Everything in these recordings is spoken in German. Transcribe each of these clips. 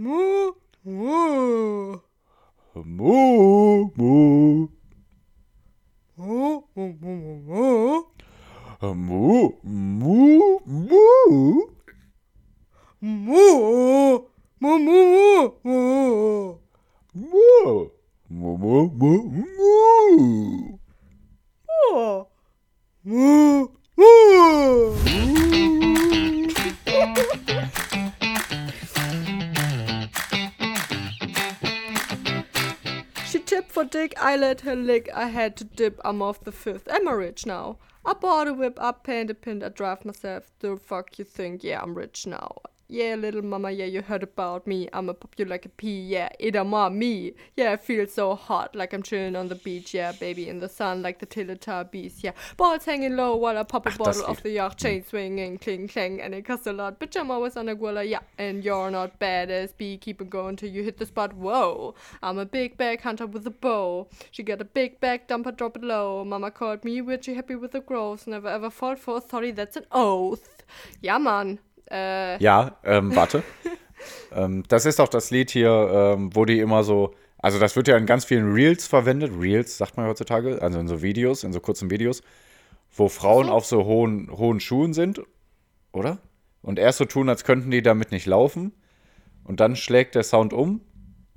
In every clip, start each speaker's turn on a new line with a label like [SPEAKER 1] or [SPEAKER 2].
[SPEAKER 1] Moo,
[SPEAKER 2] moo. Moo, moo. Moo, moo,
[SPEAKER 1] moo, moo. Moo,
[SPEAKER 2] moo, moo. Moo, moo,
[SPEAKER 1] moo, moo. Moo, moo, moo,
[SPEAKER 2] moo, moo. Moo, moo, moo. For dick, I let her lick, I had to dip, I'm off the fifth. A rich now. I bought a whip, I painted a pin, I drive myself. The fuck you think? Yeah, I'm rich now. Yeah, little mama, yeah, you heard about me. I'ma pop you like a pea, yeah, it am me. Yeah, I feel so hot, like I'm chilling on the beach, yeah, baby, in the sun, like the Teletubbies, yeah. Balls hanging low while I pop a
[SPEAKER 1] Ach,
[SPEAKER 2] bottle off the yacht, chain swinging, cling, clang, and it costs a lot. Bitch, I'm always on a guilla, yeah, and you're not badass, B, keep it going till you hit the spot, whoa. I'm a big bag hunter with a bow. She got a big bag, dump her, drop it low. Mama called me weird, she happy with the growth. Never ever fall for sorry, that's an oath. Yeah, Mann. Äh,
[SPEAKER 1] Ja, ähm, warte. ähm, das ist doch das Lied hier, ähm, wo die immer so. Also, das wird ja in ganz vielen Reels verwendet. Reels sagt man heutzutage, also in so Videos, in so kurzen Videos, wo Frauen auf so hohen, hohen Schuhen sind, oder? Und erst so tun, als könnten die damit nicht laufen. Und dann schlägt der Sound um.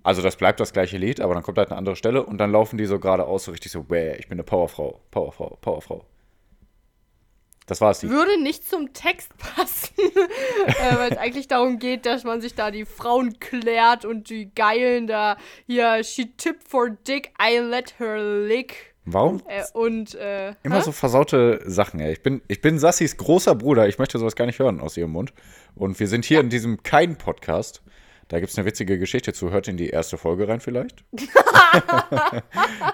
[SPEAKER 1] Also, das bleibt das gleiche Lied, aber dann kommt halt eine andere Stelle und dann laufen die so geradeaus, so richtig so, Bäh, ich bin eine Powerfrau, Powerfrau, Powerfrau. Das war es.
[SPEAKER 2] würde nicht zum Text passen, äh, weil es eigentlich darum geht, dass man sich da die Frauen klärt und die Geilen da hier, she tipped for dick, I let her lick.
[SPEAKER 1] Warum?
[SPEAKER 2] Äh, und, äh,
[SPEAKER 1] Immer
[SPEAKER 2] hä?
[SPEAKER 1] so versaute Sachen, ey. Ich bin, ich bin Sassis großer Bruder. Ich möchte sowas gar nicht hören aus ihrem Mund. Und wir sind hier in diesem Kein-Podcast. Da gibt es eine witzige Geschichte zu. Hört in die erste Folge rein vielleicht. Wie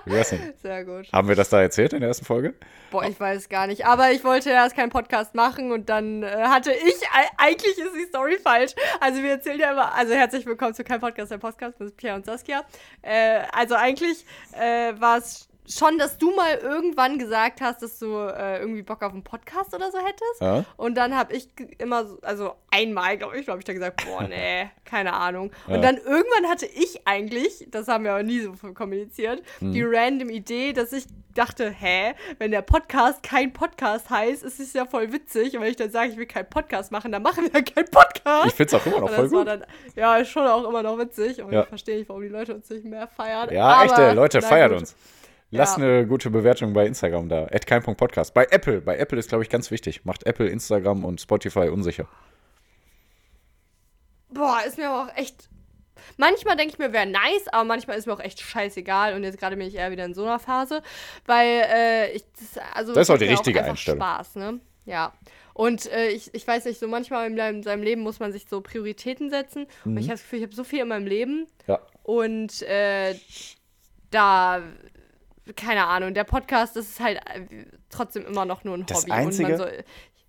[SPEAKER 1] denn?
[SPEAKER 2] Sehr gut.
[SPEAKER 1] Haben wir das da erzählt in der ersten Folge?
[SPEAKER 2] Boah, ich weiß gar nicht. Aber ich wollte erst keinen Podcast machen und dann äh, hatte ich, e- eigentlich ist die Story falsch. Also wir erzählen ja immer, also herzlich willkommen zu kein Podcast, der Podcast mit Pierre und Saskia. Äh, also eigentlich äh, war es schon, dass du mal irgendwann gesagt hast, dass du äh, irgendwie Bock auf einen Podcast oder so hättest.
[SPEAKER 1] Ja.
[SPEAKER 2] Und dann habe ich immer, so, also einmal, glaube ich, habe ich da gesagt, boah, nee, keine Ahnung. Und
[SPEAKER 1] Ja.
[SPEAKER 2] dann irgendwann hatte ich eigentlich, das haben wir aber nie so kommuniziert,
[SPEAKER 1] Hm.
[SPEAKER 2] die random Idee, dass ich dachte, hä, wenn der Podcast kein Podcast heißt, ist es ja voll witzig. Und wenn ich dann sage, ich will keinen Podcast machen, dann machen wir keinen Podcast.
[SPEAKER 1] Ich find's auch immer noch
[SPEAKER 2] Und
[SPEAKER 1] voll gut.
[SPEAKER 2] dann, ja, ist schon auch immer noch witzig. Und
[SPEAKER 1] Ja.
[SPEAKER 2] ich verstehe nicht, warum die Leute uns nicht mehr feiern.
[SPEAKER 1] Ja,
[SPEAKER 2] aber,
[SPEAKER 1] echte Leute, feiert
[SPEAKER 2] gut.
[SPEAKER 1] uns. Lasst
[SPEAKER 2] Ja.
[SPEAKER 1] eine gute Bewertung bei Instagram da. At kein.podcast. Bei Apple. Bei Apple ist, glaube ich, ganz wichtig. Macht Apple, Instagram und Spotify unsicher.
[SPEAKER 2] Boah, ist mir aber auch echt. Manchmal denke ich mir, wäre nice, aber manchmal ist mir auch echt scheißegal. Und jetzt gerade bin ich eher wieder in so einer Phase, weil äh, ich das, also
[SPEAKER 1] Das ist auch die richtige
[SPEAKER 2] einfach
[SPEAKER 1] Einstellung.
[SPEAKER 2] Spaß, ne? Ja. Und äh, ich, ich weiß nicht, so manchmal in seinem, Leben muss man sich so Prioritäten setzen. Und
[SPEAKER 1] Mhm.
[SPEAKER 2] ich habe das Gefühl, ich habe so viel in meinem Leben
[SPEAKER 1] Ja.
[SPEAKER 2] und äh, da, keine Ahnung, der Podcast, das ist halt äh, trotzdem immer noch nur ein
[SPEAKER 1] Das
[SPEAKER 2] Hobby.
[SPEAKER 1] Einzige-
[SPEAKER 2] Und man soll,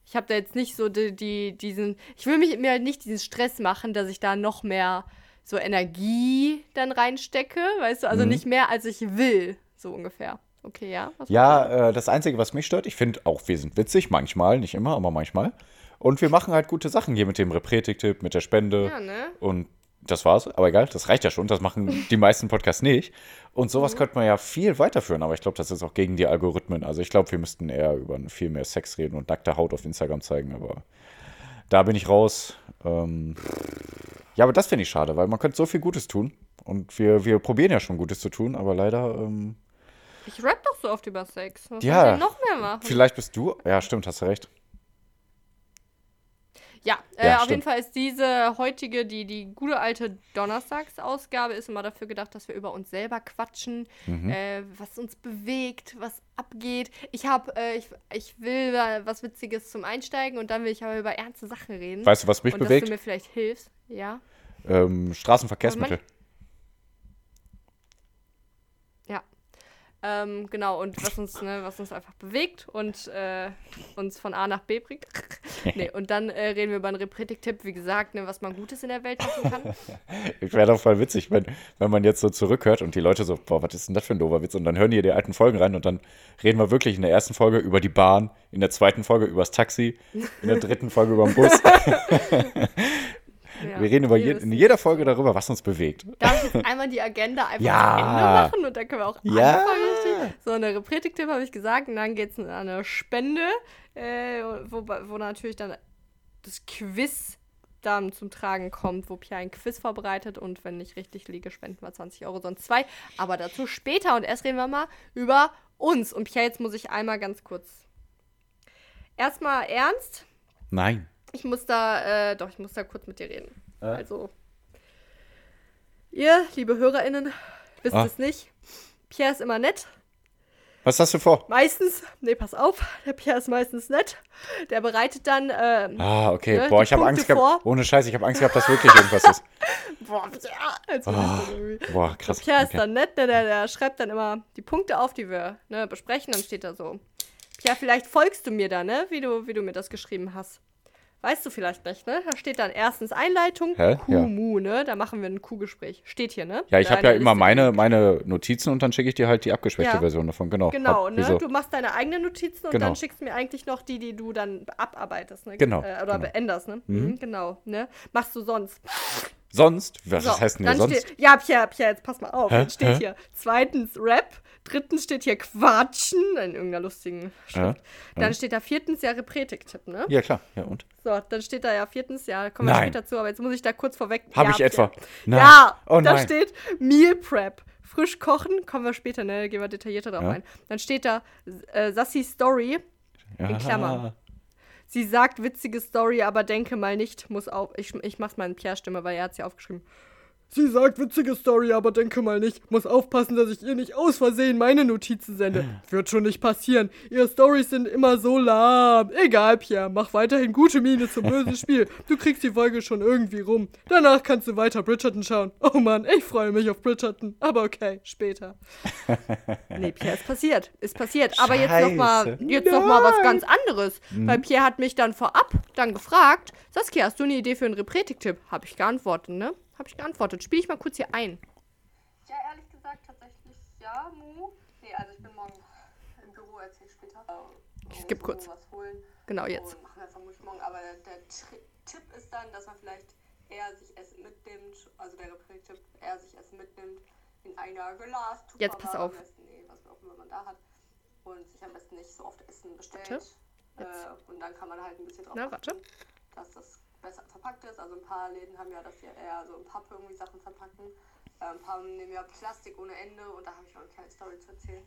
[SPEAKER 2] ich habe da jetzt nicht so die, die, diesen, ich will mich, mir halt nicht diesen Stress machen, dass ich da noch mehr so Energie dann reinstecke, weißt du, also
[SPEAKER 1] Mhm.
[SPEAKER 2] nicht mehr als ich will, so ungefähr. Okay, ja.
[SPEAKER 1] Ja, äh, das Einzige, was mich stört, ich finde auch, wir sind witzig, manchmal, nicht immer, aber manchmal. Und wir machen halt gute Sachen hier mit dem Repretik-Tipp, mit der Spende.
[SPEAKER 2] Ja, ne?
[SPEAKER 1] Und das war's. Aber egal, das reicht ja schon. Das machen die meisten Podcasts nicht. Und sowas
[SPEAKER 2] Mhm.
[SPEAKER 1] könnte man ja viel weiterführen. Aber ich glaube, das ist auch gegen die Algorithmen. Also ich glaube, wir müssten eher über viel mehr Sex reden und nackte Haut auf Instagram zeigen. Aber da bin ich raus. Ähm ja, aber das finde ich schade, weil man könnte so viel Gutes tun. Und wir, wir probieren ja schon Gutes zu tun, aber leider, ähm,
[SPEAKER 2] Ich rap doch so oft über Sex. Was
[SPEAKER 1] Ja.
[SPEAKER 2] noch mehr machen?
[SPEAKER 1] vielleicht bist du. Ja, stimmt, hast du recht.
[SPEAKER 2] Ja, äh,
[SPEAKER 1] Ja,
[SPEAKER 2] auf
[SPEAKER 1] stimmt.
[SPEAKER 2] jeden Fall ist diese heutige, die, die gute alte Donnerstagsausgabe, ist immer dafür gedacht, dass wir über uns selber quatschen,
[SPEAKER 1] Mhm.
[SPEAKER 2] äh, was uns bewegt, was abgeht. Ich habe, äh, ich, ich will da was Witziges zum Einsteigen und dann will ich aber über ernste Sachen reden.
[SPEAKER 1] Weißt du, was mich
[SPEAKER 2] und dass
[SPEAKER 1] bewegt?
[SPEAKER 2] du mir vielleicht hilfst. Ja,
[SPEAKER 1] Ähm, Straßenverkehrsmittel.
[SPEAKER 2] ja. Ähm, genau, und was uns, ne, was uns einfach bewegt und äh, uns von A nach B bringt. nee, und dann äh, reden wir über einen Repretik-Tipp, wie gesagt, ne, was man Gutes in der Welt machen kann.
[SPEAKER 1] Wäre doch voll witzig, wenn, wenn man jetzt so zurückhört und die Leute so, boah, was ist denn das für ein doofer Witz? Und dann hören die die alten Folgen rein und dann reden wir wirklich in der ersten Folge über die Bahn, in der zweiten Folge übers Taxi, in der dritten Folge über den Bus.
[SPEAKER 2] Ja.
[SPEAKER 1] Wir reden über je, in jeder Folge darüber, was uns bewegt.
[SPEAKER 2] Darf ich jetzt einmal die Agenda einfach
[SPEAKER 1] Ja.
[SPEAKER 2] zu Ende machen und dann können wir auch
[SPEAKER 1] Ja.
[SPEAKER 2] anfangen. Richtig? So, eine Repretik-Tipp habe ich gesagt und dann geht es an eine Spende, äh, wo, wo natürlich dann das Quiz dann zum Tragen kommt, wo Pierre ein Quiz vorbereitet und wenn ich richtig liege, spenden wir 20 Euro, sonst zwei. Aber dazu später und erst reden wir mal über uns. Und Pierre, jetzt muss ich einmal ganz kurz. Erstmal ernst.
[SPEAKER 1] Nein.
[SPEAKER 2] Ich muss da, äh, doch, ich muss da kurz mit dir reden.
[SPEAKER 1] Äh?
[SPEAKER 2] Also, ihr, liebe HörerInnen, wisst
[SPEAKER 1] Ah.
[SPEAKER 2] es nicht. Pierre ist immer nett.
[SPEAKER 1] Was hast du vor?
[SPEAKER 2] Meistens, nee, pass auf, der Pierre ist meistens nett. Der bereitet dann, ähm,
[SPEAKER 1] Ah, okay.
[SPEAKER 2] Ne,
[SPEAKER 1] Boah, ich habe Angst gehabt.
[SPEAKER 2] vor.
[SPEAKER 1] Ohne Scheiß, ich habe Angst gehabt, dass wirklich irgendwas ist.
[SPEAKER 2] boah, Pierre, würd ich
[SPEAKER 1] Ah, boah, krass.
[SPEAKER 2] Pierre ist
[SPEAKER 1] Okay.
[SPEAKER 2] dann nett, ne, der, der schreibt dann immer die Punkte auf, die wir ne, besprechen. Dann steht da so, Pierre, vielleicht folgst du mir da, ne, wie du, wie du mir das geschrieben hast. Weißt du vielleicht nicht, ne? Da steht dann erstens Einleitung,
[SPEAKER 1] Hä? Ja.
[SPEAKER 2] Kumu, ne? Da machen wir ein Q-Gespräch. Steht hier, ne?
[SPEAKER 1] Ja, ich habe ja immer meine, meine Notizen und dann schicke ich dir halt die abgeschwächte
[SPEAKER 2] Ja.
[SPEAKER 1] Version davon. Genau.
[SPEAKER 2] Genau,
[SPEAKER 1] Hab-
[SPEAKER 2] ne?
[SPEAKER 1] wieso?
[SPEAKER 2] Du machst deine eigenen Notizen und
[SPEAKER 1] Genau.
[SPEAKER 2] dann schickst mir eigentlich noch die, die du dann abarbeitest, ne?
[SPEAKER 1] Genau,
[SPEAKER 2] Äh, oder
[SPEAKER 1] genau.
[SPEAKER 2] beänderst, ne? Mhm. Genau, ne? Machst du sonst.
[SPEAKER 1] Sonst? Was
[SPEAKER 2] So,
[SPEAKER 1] heißt denn hier sonst?
[SPEAKER 2] Steht, ja, Pierre, Pierre, jetzt pass mal auf.
[SPEAKER 1] Hä?
[SPEAKER 2] Jetzt steht
[SPEAKER 1] Hä?
[SPEAKER 2] hier zweitens Rap, drittens steht hier Quatschen, in irgendeiner lustigen Schrift. Dann steht da viertens ja Repretik-Tipp, ne?
[SPEAKER 1] Ja, klar. Ja, und?
[SPEAKER 2] So, dann steht da ja viertens, ja, kommen wir
[SPEAKER 1] Nein.
[SPEAKER 2] später zu, aber jetzt muss ich da kurz vorweg.
[SPEAKER 1] Hab
[SPEAKER 2] ja,
[SPEAKER 1] ich etwa? Nein.
[SPEAKER 2] Ja,
[SPEAKER 1] Oh
[SPEAKER 2] da steht Meal Prep. Frisch kochen, kommen wir später, ne? Gehen wir detaillierter drauf
[SPEAKER 1] Ja.
[SPEAKER 2] ein. Dann steht da äh, Sassi Story.
[SPEAKER 1] Ja.
[SPEAKER 2] Klammern. Sie sagt witzige Story, aber denke mal nicht, muss auf. Ich, ich mach's mal in Pierre-Stimme, weil er hat's ja aufgeschrieben. Sie sagt witzige Story, aber denke mal nicht. Muss aufpassen, dass ich ihr nicht aus Versehen meine Notizen sende. Wird schon nicht passieren. Ihre Stories sind immer so lahm. Egal, Pierre. Mach weiterhin gute Miene zum bösen Spiel. Du kriegst die Folge schon irgendwie rum. Danach kannst du weiter Bridgerton schauen. Oh Mann, ich freue mich auf Bridgerton. Aber okay, später. nee, Pierre, ist passiert. Ist passiert. Aber jetzt noch mal,
[SPEAKER 1] Scheiße.
[SPEAKER 2] jetzt noch mal was ganz anderes.
[SPEAKER 1] Mhm.
[SPEAKER 2] Weil Pierre hat mich dann vorab dann gefragt, Saskia, hast du eine Idee für einen Repretik-Tipp? Habe ich geantwortet, ne? Habe ich geantwortet. Spiele ich mal kurz hier ein.
[SPEAKER 3] Ja, ehrlich gesagt, tatsächlich ja, Mu. Nee, also ich bin morgen im Büro, erzähl ich später. Äh,
[SPEAKER 2] Ich
[SPEAKER 3] muss
[SPEAKER 2] kurz. Genau, jetzt.
[SPEAKER 3] Und machen wir vermutlich morgen. Aber der, der Tipp ist dann, dass man vielleicht eher sich Essen mitnimmt, also der Repräg-Tipp, eher sich Essen mitnimmt in einer Glas.
[SPEAKER 2] Jetzt pass auf.
[SPEAKER 3] Besten, nee, was auch immer man da hat. Und sich am besten nicht so oft Essen bestellt.
[SPEAKER 2] Warte.
[SPEAKER 3] Äh, und dann kann man halt ein bisschen drauf
[SPEAKER 2] Na,
[SPEAKER 3] achten,
[SPEAKER 2] warte.
[SPEAKER 3] dass das besser verpackt ist. Also ein paar Läden haben ja, dass sie eher so in Pappe irgendwie Sachen verpacken. Äh, ein paar nehmen ja Plastik ohne Ende und da habe ich noch eine kleine Story zu erzählen.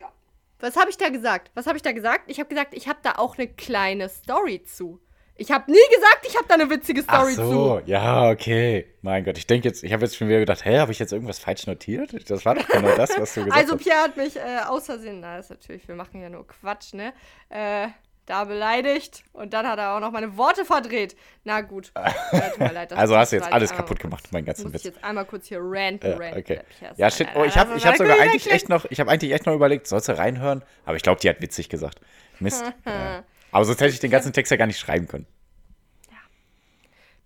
[SPEAKER 3] Ja.
[SPEAKER 2] Was habe ich da gesagt? Was habe ich da gesagt? Ich habe gesagt, ich habe da auch eine kleine Story zu. Ich habe nie gesagt, ich habe da eine witzige
[SPEAKER 1] Ach
[SPEAKER 2] Story
[SPEAKER 1] so,
[SPEAKER 2] zu.
[SPEAKER 1] ja, okay. Mein Gott, ich denke jetzt, ich habe jetzt schon wieder gedacht, hä, habe ich jetzt irgendwas falsch notiert? Das war doch genau das, was du gesagt
[SPEAKER 2] Also
[SPEAKER 1] hast.
[SPEAKER 2] Pierre hat mich äh, aus Versehen, na, das ist natürlich, wir machen ja nur Quatsch, ne? Äh, da beleidigt und dann hat er auch noch meine Worte verdreht. Na gut. Ja, tut mir leid, das
[SPEAKER 1] Also hast du jetzt
[SPEAKER 2] ich
[SPEAKER 1] alles
[SPEAKER 2] einmal
[SPEAKER 1] kaputt gemacht, meinen ganzen
[SPEAKER 2] Muss ich
[SPEAKER 1] Witz.
[SPEAKER 2] jetzt einmal kurz hier ranten,
[SPEAKER 1] Ja,
[SPEAKER 2] ranten.
[SPEAKER 1] okay. Ja, shit. Oh, ich habe ich hab sogar eigentlich echt noch, ich habe eigentlich echt noch überlegt, sollst du reinhören? Aber ich glaube, die hat witzig gesagt. Mist. ja. Aber sonst hätte ich den ganzen Text ja gar nicht schreiben können.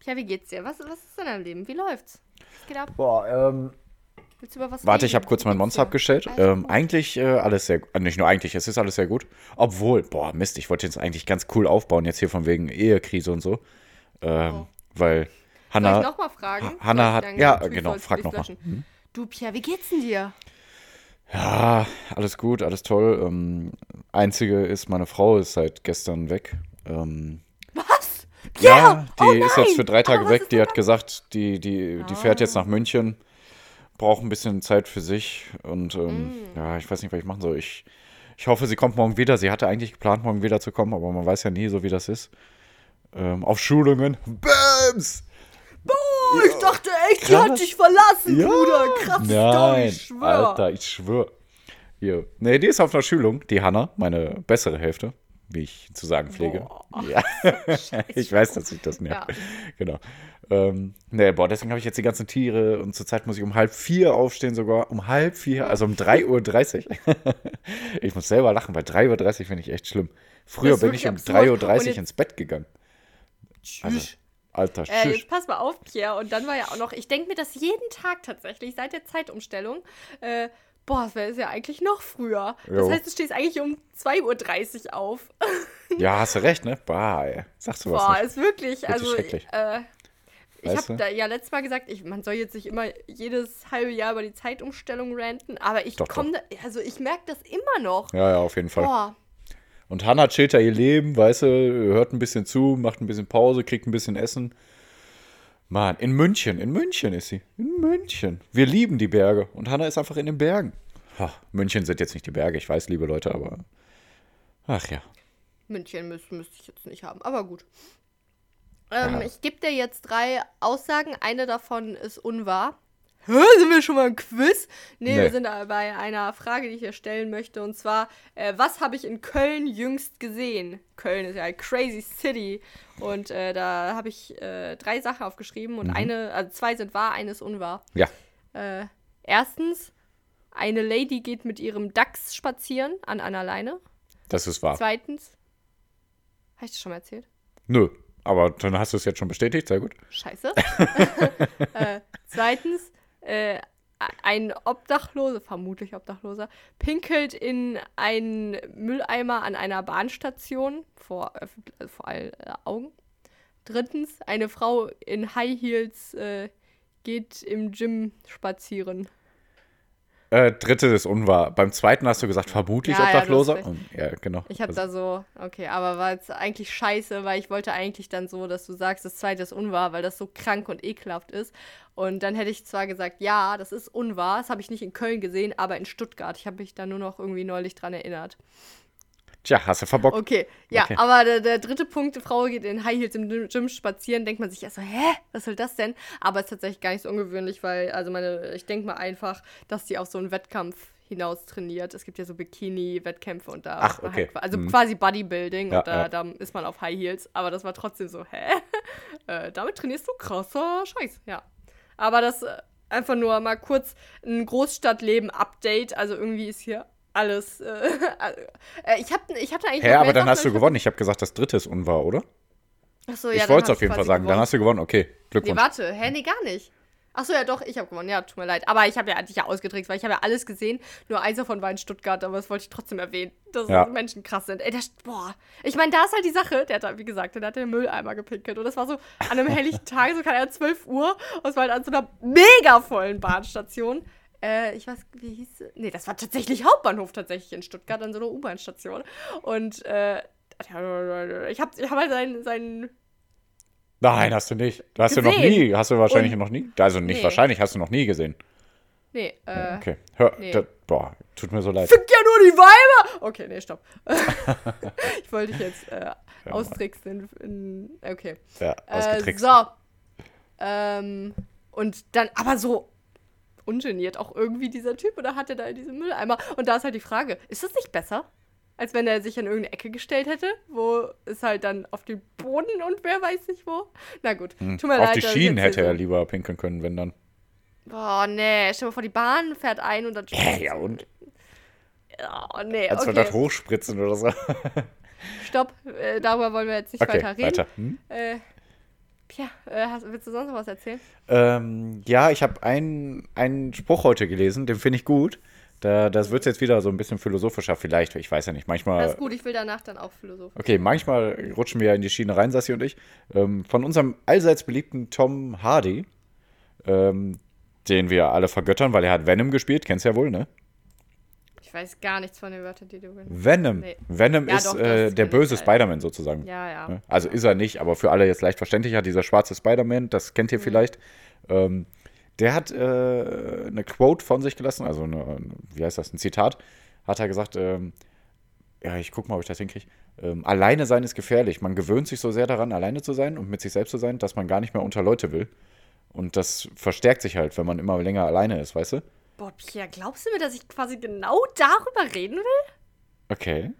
[SPEAKER 2] Pierre, wie geht's dir? Was, was ist in deinem Leben? Wie läuft's? Was geht ab?
[SPEAKER 1] Boah, ähm.
[SPEAKER 2] Willst du über was
[SPEAKER 1] Warte,
[SPEAKER 2] reden?
[SPEAKER 1] ich habe kurz mein Monster abgestellt. Ähm, eigentlich äh, alles sehr gut. Nicht nur eigentlich, es ist alles sehr gut. Obwohl, boah, Mist, ich wollte jetzt eigentlich ganz cool aufbauen, jetzt hier von wegen Ehekrise und so. Ähm, Weil
[SPEAKER 2] Soll ich
[SPEAKER 1] Hanna.
[SPEAKER 2] nochmal fragen?
[SPEAKER 1] Hanna hat- ja, genau, frag
[SPEAKER 2] dich
[SPEAKER 1] noch mal.
[SPEAKER 2] löschen. Du, Pierre, wie geht's denn dir?
[SPEAKER 1] Ja, alles gut, alles toll. Ähm, einzige ist, meine Frau ist seit gestern weg. Ähm,
[SPEAKER 2] Was?
[SPEAKER 1] ja, die
[SPEAKER 2] oh
[SPEAKER 1] ist jetzt für drei Tage
[SPEAKER 2] was
[SPEAKER 1] weg. Die hat gesagt, die, die, die fährt jetzt nach München, braucht ein bisschen Zeit für sich. Und ähm,
[SPEAKER 2] Mm.
[SPEAKER 1] ja, ich weiß nicht, was ich machen soll. Ich, ich hoffe, sie kommt morgen wieder. Sie hatte eigentlich geplant, morgen wieder zu kommen, aber man weiß ja nie, so wie das ist. Ähm, auf Schulungen. Bams!
[SPEAKER 2] Oh, ich dachte echt, die
[SPEAKER 1] Krass.
[SPEAKER 2] hat dich verlassen,
[SPEAKER 1] Ja.
[SPEAKER 2] Bruder. Story,
[SPEAKER 1] Nein,
[SPEAKER 2] ich schwör.
[SPEAKER 1] Alter, ich schwör. Hier. Nee, die ist auf einer Schulung, die Hanna, meine bessere Hälfte, wie ich zu sagen pflege.
[SPEAKER 2] Boah.
[SPEAKER 1] Ja. ich weiß, dass ich das nervt.
[SPEAKER 2] Ja.
[SPEAKER 1] Genau. Ähm, nee, boah, deswegen habe ich jetzt die ganzen Tiere und zurzeit muss ich um halb vier aufstehen sogar. Um halb vier, also um 3.30 Uhr. ich muss selber lachen, weil 3.30 Uhr finde ich echt schlimm. Früher bin ich um
[SPEAKER 2] absurd.
[SPEAKER 1] 3.30
[SPEAKER 2] Und
[SPEAKER 1] Uhr ins Bett gegangen. Also, alter
[SPEAKER 2] Äh,
[SPEAKER 1] Tschüss.
[SPEAKER 2] jetzt pass mal auf, Pierre. Und dann war ja auch noch, ich denke mir das jeden Tag tatsächlich, seit der Zeitumstellung. Äh, boah, das wäre ja eigentlich noch früher. Das
[SPEAKER 1] Jo.
[SPEAKER 2] heißt, du stehst eigentlich um 2.30 Uhr auf.
[SPEAKER 1] Ja, hast du recht, ne? Bah, ey. Sagst du was
[SPEAKER 2] Boah, ist wirklich, also,
[SPEAKER 1] schrecklich.
[SPEAKER 2] äh, Ich habe da ja letztes Mal gesagt, ich, man soll jetzt nicht immer jedes halbe Jahr über die Zeitumstellung ranten, aber ich komme, also ich merke das immer noch.
[SPEAKER 1] Ja, ja, auf jeden Fall.
[SPEAKER 2] Boah,
[SPEAKER 1] Und Hannah chillt da ihr Leben, weißt du, hört ein bisschen zu, macht ein bisschen Pause, kriegt ein bisschen Essen. Mann, in München, in München ist sie. In München. Wir lieben die Berge. Und Hannah ist einfach in den Bergen. Ha, München sind jetzt nicht die Berge, ich weiß, liebe Leute, aber. Ach ja.
[SPEAKER 2] München müsste müsste ich jetzt nicht haben, aber gut. Ähm,
[SPEAKER 1] Ja.
[SPEAKER 2] Ich gebe dir jetzt drei Aussagen. Eine davon ist unwahr. Hä, sind wir schon mal im Quiz? Nee,
[SPEAKER 1] Nee.
[SPEAKER 2] wir sind bei einer Frage, die ich hier stellen möchte. Und zwar, äh, was habe ich in Köln jüngst gesehen? Köln ist ja eine crazy city. Und äh, da habe ich äh, drei Sachen aufgeschrieben. Und eine, also zwei sind wahr, eine ist unwahr.
[SPEAKER 1] Ja.
[SPEAKER 2] Äh, erstens, eine Lady geht mit ihrem Dachs spazieren an einer Leine.
[SPEAKER 1] Das ist wahr.
[SPEAKER 2] Zweitens, habe ich das schon mal erzählt?
[SPEAKER 1] Nö. Aber dann hast du es jetzt schon bestätigt, sehr gut.
[SPEAKER 2] Scheiße. äh, zweitens, äh, ein Obdachloser, vermutlich Obdachloser, pinkelt in einen Mülleimer an einer Bahnstation vor, also vor allen äh, Augen. Drittens, eine Frau in High Heels äh, geht im Gym spazieren.
[SPEAKER 1] Äh, dritte ist unwahr. Beim zweiten hast du gesagt, vermutlich
[SPEAKER 2] Ja, ja,
[SPEAKER 1] Obdachloser. Und, ja, genau.
[SPEAKER 2] Ich habe
[SPEAKER 1] Also-
[SPEAKER 2] da so, okay, aber war jetzt eigentlich scheiße, weil ich wollte eigentlich dann so, dass du sagst, das zweite ist unwahr, weil das so krank und ekelhaft ist. Und dann hätte ich zwar gesagt, ja, das ist unwahr, das habe ich nicht in Köln gesehen, aber in Stuttgart. Ich habe mich da nur noch irgendwie neulich dran erinnert.
[SPEAKER 1] Tja, hast du verbockt.
[SPEAKER 2] Okay, ja,
[SPEAKER 1] Okay.
[SPEAKER 2] aber der, der dritte Punkt, die Frau geht in High Heels im Gym spazieren, denkt man sich erst so, hä, was soll das denn? Aber es ist tatsächlich gar nicht so ungewöhnlich, weil, also meine, ich denke mal einfach, dass die auf so einen Wettkampf hinaus trainiert. Es gibt ja so Bikini-Wettkämpfe und da
[SPEAKER 1] Ach,
[SPEAKER 2] man
[SPEAKER 1] okay.
[SPEAKER 2] halt, also
[SPEAKER 1] Mhm.
[SPEAKER 2] quasi Bodybuilding
[SPEAKER 1] Ja,
[SPEAKER 2] und da,
[SPEAKER 1] ja.
[SPEAKER 2] da ist man auf High Heels, aber das war trotzdem so, hä? äh, damit trainierst du krasser Scheiß, ja. Aber das äh, einfach nur mal kurz ein Großstadtleben-Update, also irgendwie ist hier alles. Äh, äh, ich habe ich hab da eigentlich.
[SPEAKER 1] Hä, aber dann hast du gewonnen. Ich habe gesagt, das dritte ist unwahr, oder?
[SPEAKER 2] Achso, ja,
[SPEAKER 1] ich
[SPEAKER 2] dann
[SPEAKER 1] wollte es auf jeden Fall sagen. Dann
[SPEAKER 2] gewonnen.
[SPEAKER 1] hast du gewonnen. Okay,
[SPEAKER 2] Nee,
[SPEAKER 1] Glückwunsch.
[SPEAKER 2] warte, hä, nee, gar nicht. Achso, ja doch, ich habe gewonnen. Ja, tut mir leid. Aber ich habe ja dich ja ausgetrickst, weil ich habe ja alles gesehen. Nur eins davon war in Stuttgart, aber das wollte ich trotzdem erwähnen, dass
[SPEAKER 1] Ja.
[SPEAKER 2] Menschen krass sind. Ey, das, boah. Ich meine, da ist halt die Sache, der hat da, wie gesagt, der hat den Mülleimer gepinkelt. Und das war so an einem helllichten Tag, so keine Ahnung, 12 Uhr. Und es war halt an so einer mega vollen Bahnstation. Äh, ich weiß, wie hieß sie? Nee, das war tatsächlich Hauptbahnhof tatsächlich in Stuttgart, an so einer U-Bahn-Station. Und, äh, ich habe ich hab halt seinen, seinen
[SPEAKER 1] Nein, hast du nicht. Du hast du noch nie. Hast du wahrscheinlich
[SPEAKER 2] Und-
[SPEAKER 1] noch nie. Also nicht
[SPEAKER 2] Nee.
[SPEAKER 1] wahrscheinlich, hast du noch nie gesehen.
[SPEAKER 2] Nee, äh.
[SPEAKER 1] Okay. Hör,
[SPEAKER 2] nee.
[SPEAKER 1] da, boah, tut mir so leid.
[SPEAKER 2] Fick ja nur die Weiber! Okay, nee, stopp. ich wollte dich jetzt äh, austricksen. In, in, okay.
[SPEAKER 1] Ja,
[SPEAKER 2] Äh,
[SPEAKER 1] ausgetrickst.
[SPEAKER 2] so. Ähm, und dann, aber so ungeniert auch irgendwie dieser Typ oder hat er da in diesem Mülleimer? Und da ist halt die Frage, ist das nicht besser? Als wenn er sich in irgendeine Ecke gestellt hätte, wo es halt dann auf den Boden und wer weiß nicht wo. Na gut, tut mir
[SPEAKER 1] Hm. Auf
[SPEAKER 2] leid.
[SPEAKER 1] die
[SPEAKER 2] dass ich
[SPEAKER 1] Schienen hätte er lieber pinkeln können, wenn dann.
[SPEAKER 2] Boah, nee, stell dir mal vor, die Bahn fährt ein und dann.
[SPEAKER 1] Ja, und?
[SPEAKER 2] Oh, nee,
[SPEAKER 1] Als wir
[SPEAKER 2] okay.
[SPEAKER 1] das hochspritzen oder so.
[SPEAKER 2] Stopp, äh, darüber wollen wir jetzt nicht
[SPEAKER 1] Okay,
[SPEAKER 2] weiter reden.
[SPEAKER 1] weiter. Hm?
[SPEAKER 2] Äh, ja, äh, hast, willst du sonst noch was erzählen?
[SPEAKER 1] Ähm, ja, ich habe einen, einen Spruch heute gelesen, den finde ich gut. Da, das wird jetzt wieder so ein bisschen philosophischer, vielleicht, ich weiß ja nicht. Manchmal.
[SPEAKER 2] Das ist gut, ich will danach dann auch Philosoph.
[SPEAKER 1] Okay, manchmal rutschen wir ja in die Schiene rein, Sassi und ich. Ähm, von unserem allseits beliebten Tom Hardy, ähm, den wir alle vergöttern, weil er hat Venom gespielt, kennst du ja wohl, ne?
[SPEAKER 2] Ich weiß gar nichts von den Wörtern, die du benutzt.
[SPEAKER 1] Venom.
[SPEAKER 2] Nee.
[SPEAKER 1] Venom
[SPEAKER 2] Ja,
[SPEAKER 1] ist
[SPEAKER 2] doch,
[SPEAKER 1] äh, der böse. Spider-Man sozusagen.
[SPEAKER 2] Ja, ja.
[SPEAKER 1] Ne? Also ist er nicht, aber für alle jetzt leicht verständlicher, dieser schwarze Spider-Man, das kennt
[SPEAKER 2] Mhm.
[SPEAKER 1] ihr vielleicht. Ähm, der hat äh, eine Quote von sich gelassen, also eine, wie heißt das, ein Zitat, hat er gesagt, ähm, ja, ich guck mal, ob ich das hinkriege. Ähm, alleine sein ist gefährlich. Man gewöhnt sich so sehr daran, alleine zu sein und mit sich selbst zu sein, dass man gar nicht mehr unter Leute will. Und das verstärkt sich halt, wenn man immer länger alleine ist, weißt du?
[SPEAKER 2] Boah, Pierre, glaubst du mir, dass ich quasi genau darüber reden will?
[SPEAKER 1] Okay.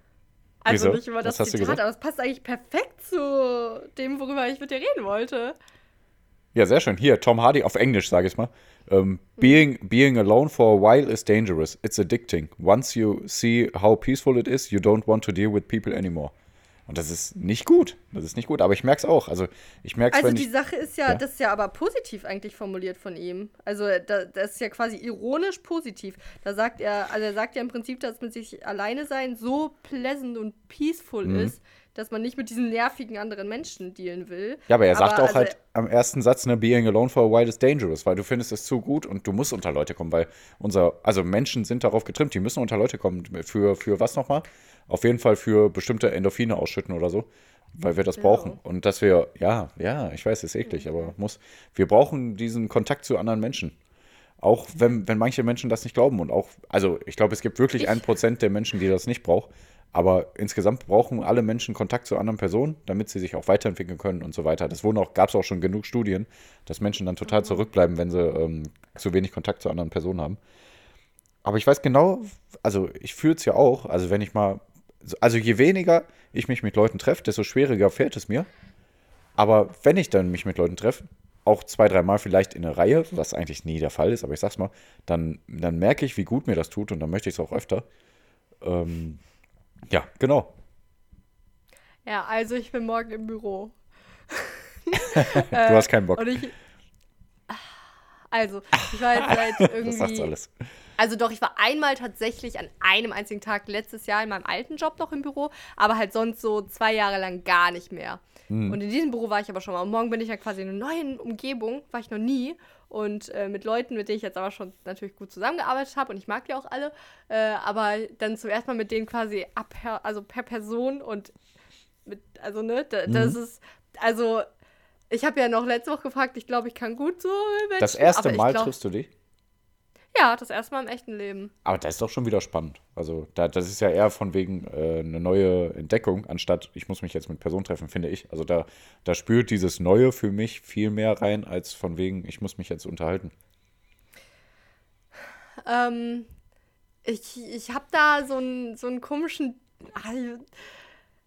[SPEAKER 2] Also
[SPEAKER 1] Wieso?
[SPEAKER 2] nicht über das
[SPEAKER 1] Was
[SPEAKER 2] Zitat, aber es passt eigentlich perfekt zu dem, worüber ich mit dir reden wollte.
[SPEAKER 1] Ja, sehr schön. Hier, Tom Hardy auf Englisch, sage ich mal. Ähm, being, being alone for a while is dangerous. It's addicting. Once you see how peaceful it is, you don't want to deal with people anymore. Und das ist nicht gut. Das ist nicht gut. Aber ich merke es auch. Also ich merke
[SPEAKER 2] Also
[SPEAKER 1] wenn
[SPEAKER 2] die
[SPEAKER 1] ich.
[SPEAKER 2] Sache ist ja,
[SPEAKER 1] Ja.
[SPEAKER 2] das ist ja aber positiv eigentlich formuliert von ihm. Also da, das ist ja quasi ironisch positiv. Da sagt er, also er sagt ja im Prinzip, dass mit sich alleine sein so pleasant und peaceful
[SPEAKER 1] Mhm.
[SPEAKER 2] ist, dass man nicht mit diesen nervigen anderen Menschen dealen will.
[SPEAKER 1] Ja, aber er sagt auch
[SPEAKER 2] also,
[SPEAKER 1] halt am ersten Satz, ne, being alone for a while is dangerous, weil du findest es zu gut und du musst unter Leute kommen, weil unser, also Menschen sind darauf getrimmt, die müssen unter Leute kommen. Für, für was nochmal? Auf jeden Fall für bestimmte Endorphine ausschütten oder so, weil wir das
[SPEAKER 2] Genau.
[SPEAKER 1] brauchen. Und dass wir, ja, ja, ich weiß, ist eklig, aber muss, wir brauchen diesen Kontakt zu anderen Menschen. Auch wenn, wenn manche Menschen das nicht glauben und auch, also ich glaube, es gibt wirklich
[SPEAKER 2] Ich-
[SPEAKER 1] ein Prozent der Menschen, die das nicht brauchen. Aber insgesamt brauchen alle Menschen Kontakt zu anderen Personen, damit sie sich auch weiterentwickeln können und so weiter. Das gab es auch schon genug Studien, dass Menschen dann total zurückbleiben, wenn sie ähm, zu wenig Kontakt zu anderen Personen haben. Aber ich weiß genau, also ich fühle es ja auch, also wenn ich mal, also je weniger ich mich mit Leuten treffe, desto schwieriger fällt es mir. Aber wenn ich dann mich mit Leuten treffe, auch zwei, dreimal vielleicht in einer Reihe, was eigentlich nie der Fall ist, aber ich sag's mal, dann, dann merke ich, wie gut mir das tut und dann möchte ich es auch öfter. Ähm, ja, genau.
[SPEAKER 2] Ja, also ich bin morgen im Büro.
[SPEAKER 1] Du hast keinen Bock.
[SPEAKER 2] Und ich. Also, ich war jetzt seit irgendwie.
[SPEAKER 1] Das sagt's alles.
[SPEAKER 2] Also doch, ich war einmal tatsächlich an einem einzigen Tag letztes Jahr in meinem alten Job noch im Büro, aber halt sonst so zwei Jahre lang gar nicht mehr.
[SPEAKER 1] Hm.
[SPEAKER 2] Und in diesem Büro war ich aber schon mal. Und morgen bin ich ja quasi in einer neuen Umgebung, war ich noch nie. Und äh, mit Leuten, mit denen ich jetzt aber schon natürlich gut zusammengearbeitet habe und ich mag die auch alle. Äh, aber dann zum ersten Mal mit denen quasi ab, also per Person und mit, also ne, da, das
[SPEAKER 1] Mhm.
[SPEAKER 2] ist, also ich habe ja noch letzte Woche gefragt, ich glaube, ich kann gut so Menschen,
[SPEAKER 1] Das erste Mal
[SPEAKER 2] glaub-
[SPEAKER 1] triffst du dich?
[SPEAKER 2] Ja, das erste Mal im echten Leben.
[SPEAKER 1] Aber das ist doch schon wieder spannend. Also, da, das ist ja eher von wegen äh, eine neue Entdeckung, anstatt ich muss mich jetzt mit Personen treffen, finde ich. Also, da, da spürt dieses Neue für mich viel mehr rein, als von wegen ich muss mich jetzt unterhalten.
[SPEAKER 2] Ähm, ich ich habe da so einen so einen komischen. ah,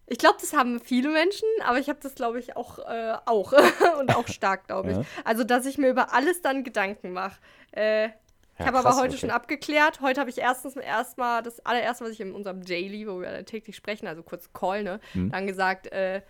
[SPEAKER 2] Ich glaube, das haben viele Menschen, aber ich habe das, glaube ich, auch, äh, auch. und auch stark, glaube ich.
[SPEAKER 1] Ja.
[SPEAKER 2] Also, dass ich mir über alles dann Gedanken mache. Äh,
[SPEAKER 1] Ja,
[SPEAKER 2] habe aber heute
[SPEAKER 1] okay.
[SPEAKER 2] schon abgeklärt. Heute habe ich erstens erstmal das allererste, was ich in unserem Daily, wo wir täglich sprechen, also kurz Call, ne,
[SPEAKER 1] Mhm.
[SPEAKER 2] dann gesagt, äh,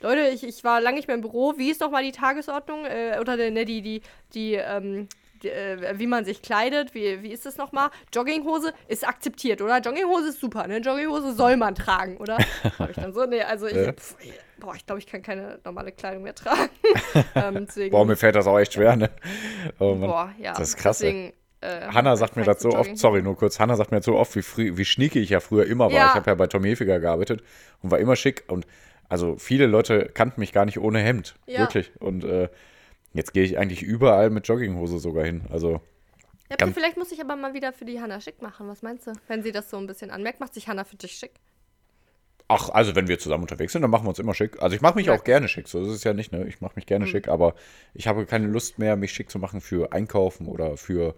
[SPEAKER 2] Leute, ich, ich war lange nicht mehr im Büro. Wie ist noch mal die Tagesordnung? Äh, oder die- ne, die, die, die, ähm, die, äh, wie man sich kleidet? Wie, wie ist das noch mal? Jogginghose ist akzeptiert, oder? Jogginghose ist super, ne? Jogginghose soll man tragen, oder? Ich dann so, nee, also ich, pf, boah, ich glaube, ich kann keine normale Kleidung mehr tragen. ähm, deswegen,
[SPEAKER 1] Boah, mir fällt das auch echt schwer, ne? Oh,
[SPEAKER 2] boah, ja.
[SPEAKER 1] das ist krass.
[SPEAKER 2] Deswegen, äh,
[SPEAKER 1] Hannah sagt mir das so oft, sorry, nur kurz, Hannah sagt mir das so oft, wie, früh, wie schnieke ich ja früher immer war.
[SPEAKER 2] Ja.
[SPEAKER 1] Ich habe ja bei Tommy Hilfiger gearbeitet und war immer schick und also viele Leute kannten mich gar nicht ohne Hemd,
[SPEAKER 2] Ja.
[SPEAKER 1] wirklich. Und äh, jetzt gehe ich eigentlich überall mit Jogginghose sogar hin. Also
[SPEAKER 2] Ja,
[SPEAKER 1] Ganz-
[SPEAKER 2] vielleicht muss ich aber mal wieder für die Hanna schick machen. Was meinst du? Wenn sie das so ein bisschen anmerkt, macht sich Hanna für dich schick.
[SPEAKER 1] Ach, also wenn wir zusammen unterwegs sind, dann machen wir uns immer schick. Also ich mache mich
[SPEAKER 2] Ja.
[SPEAKER 1] auch gerne schick, so ist es ja nicht, ne? Ich mache mich gerne schick, aber ich habe keine Lust mehr, mich schick zu machen für Einkaufen oder für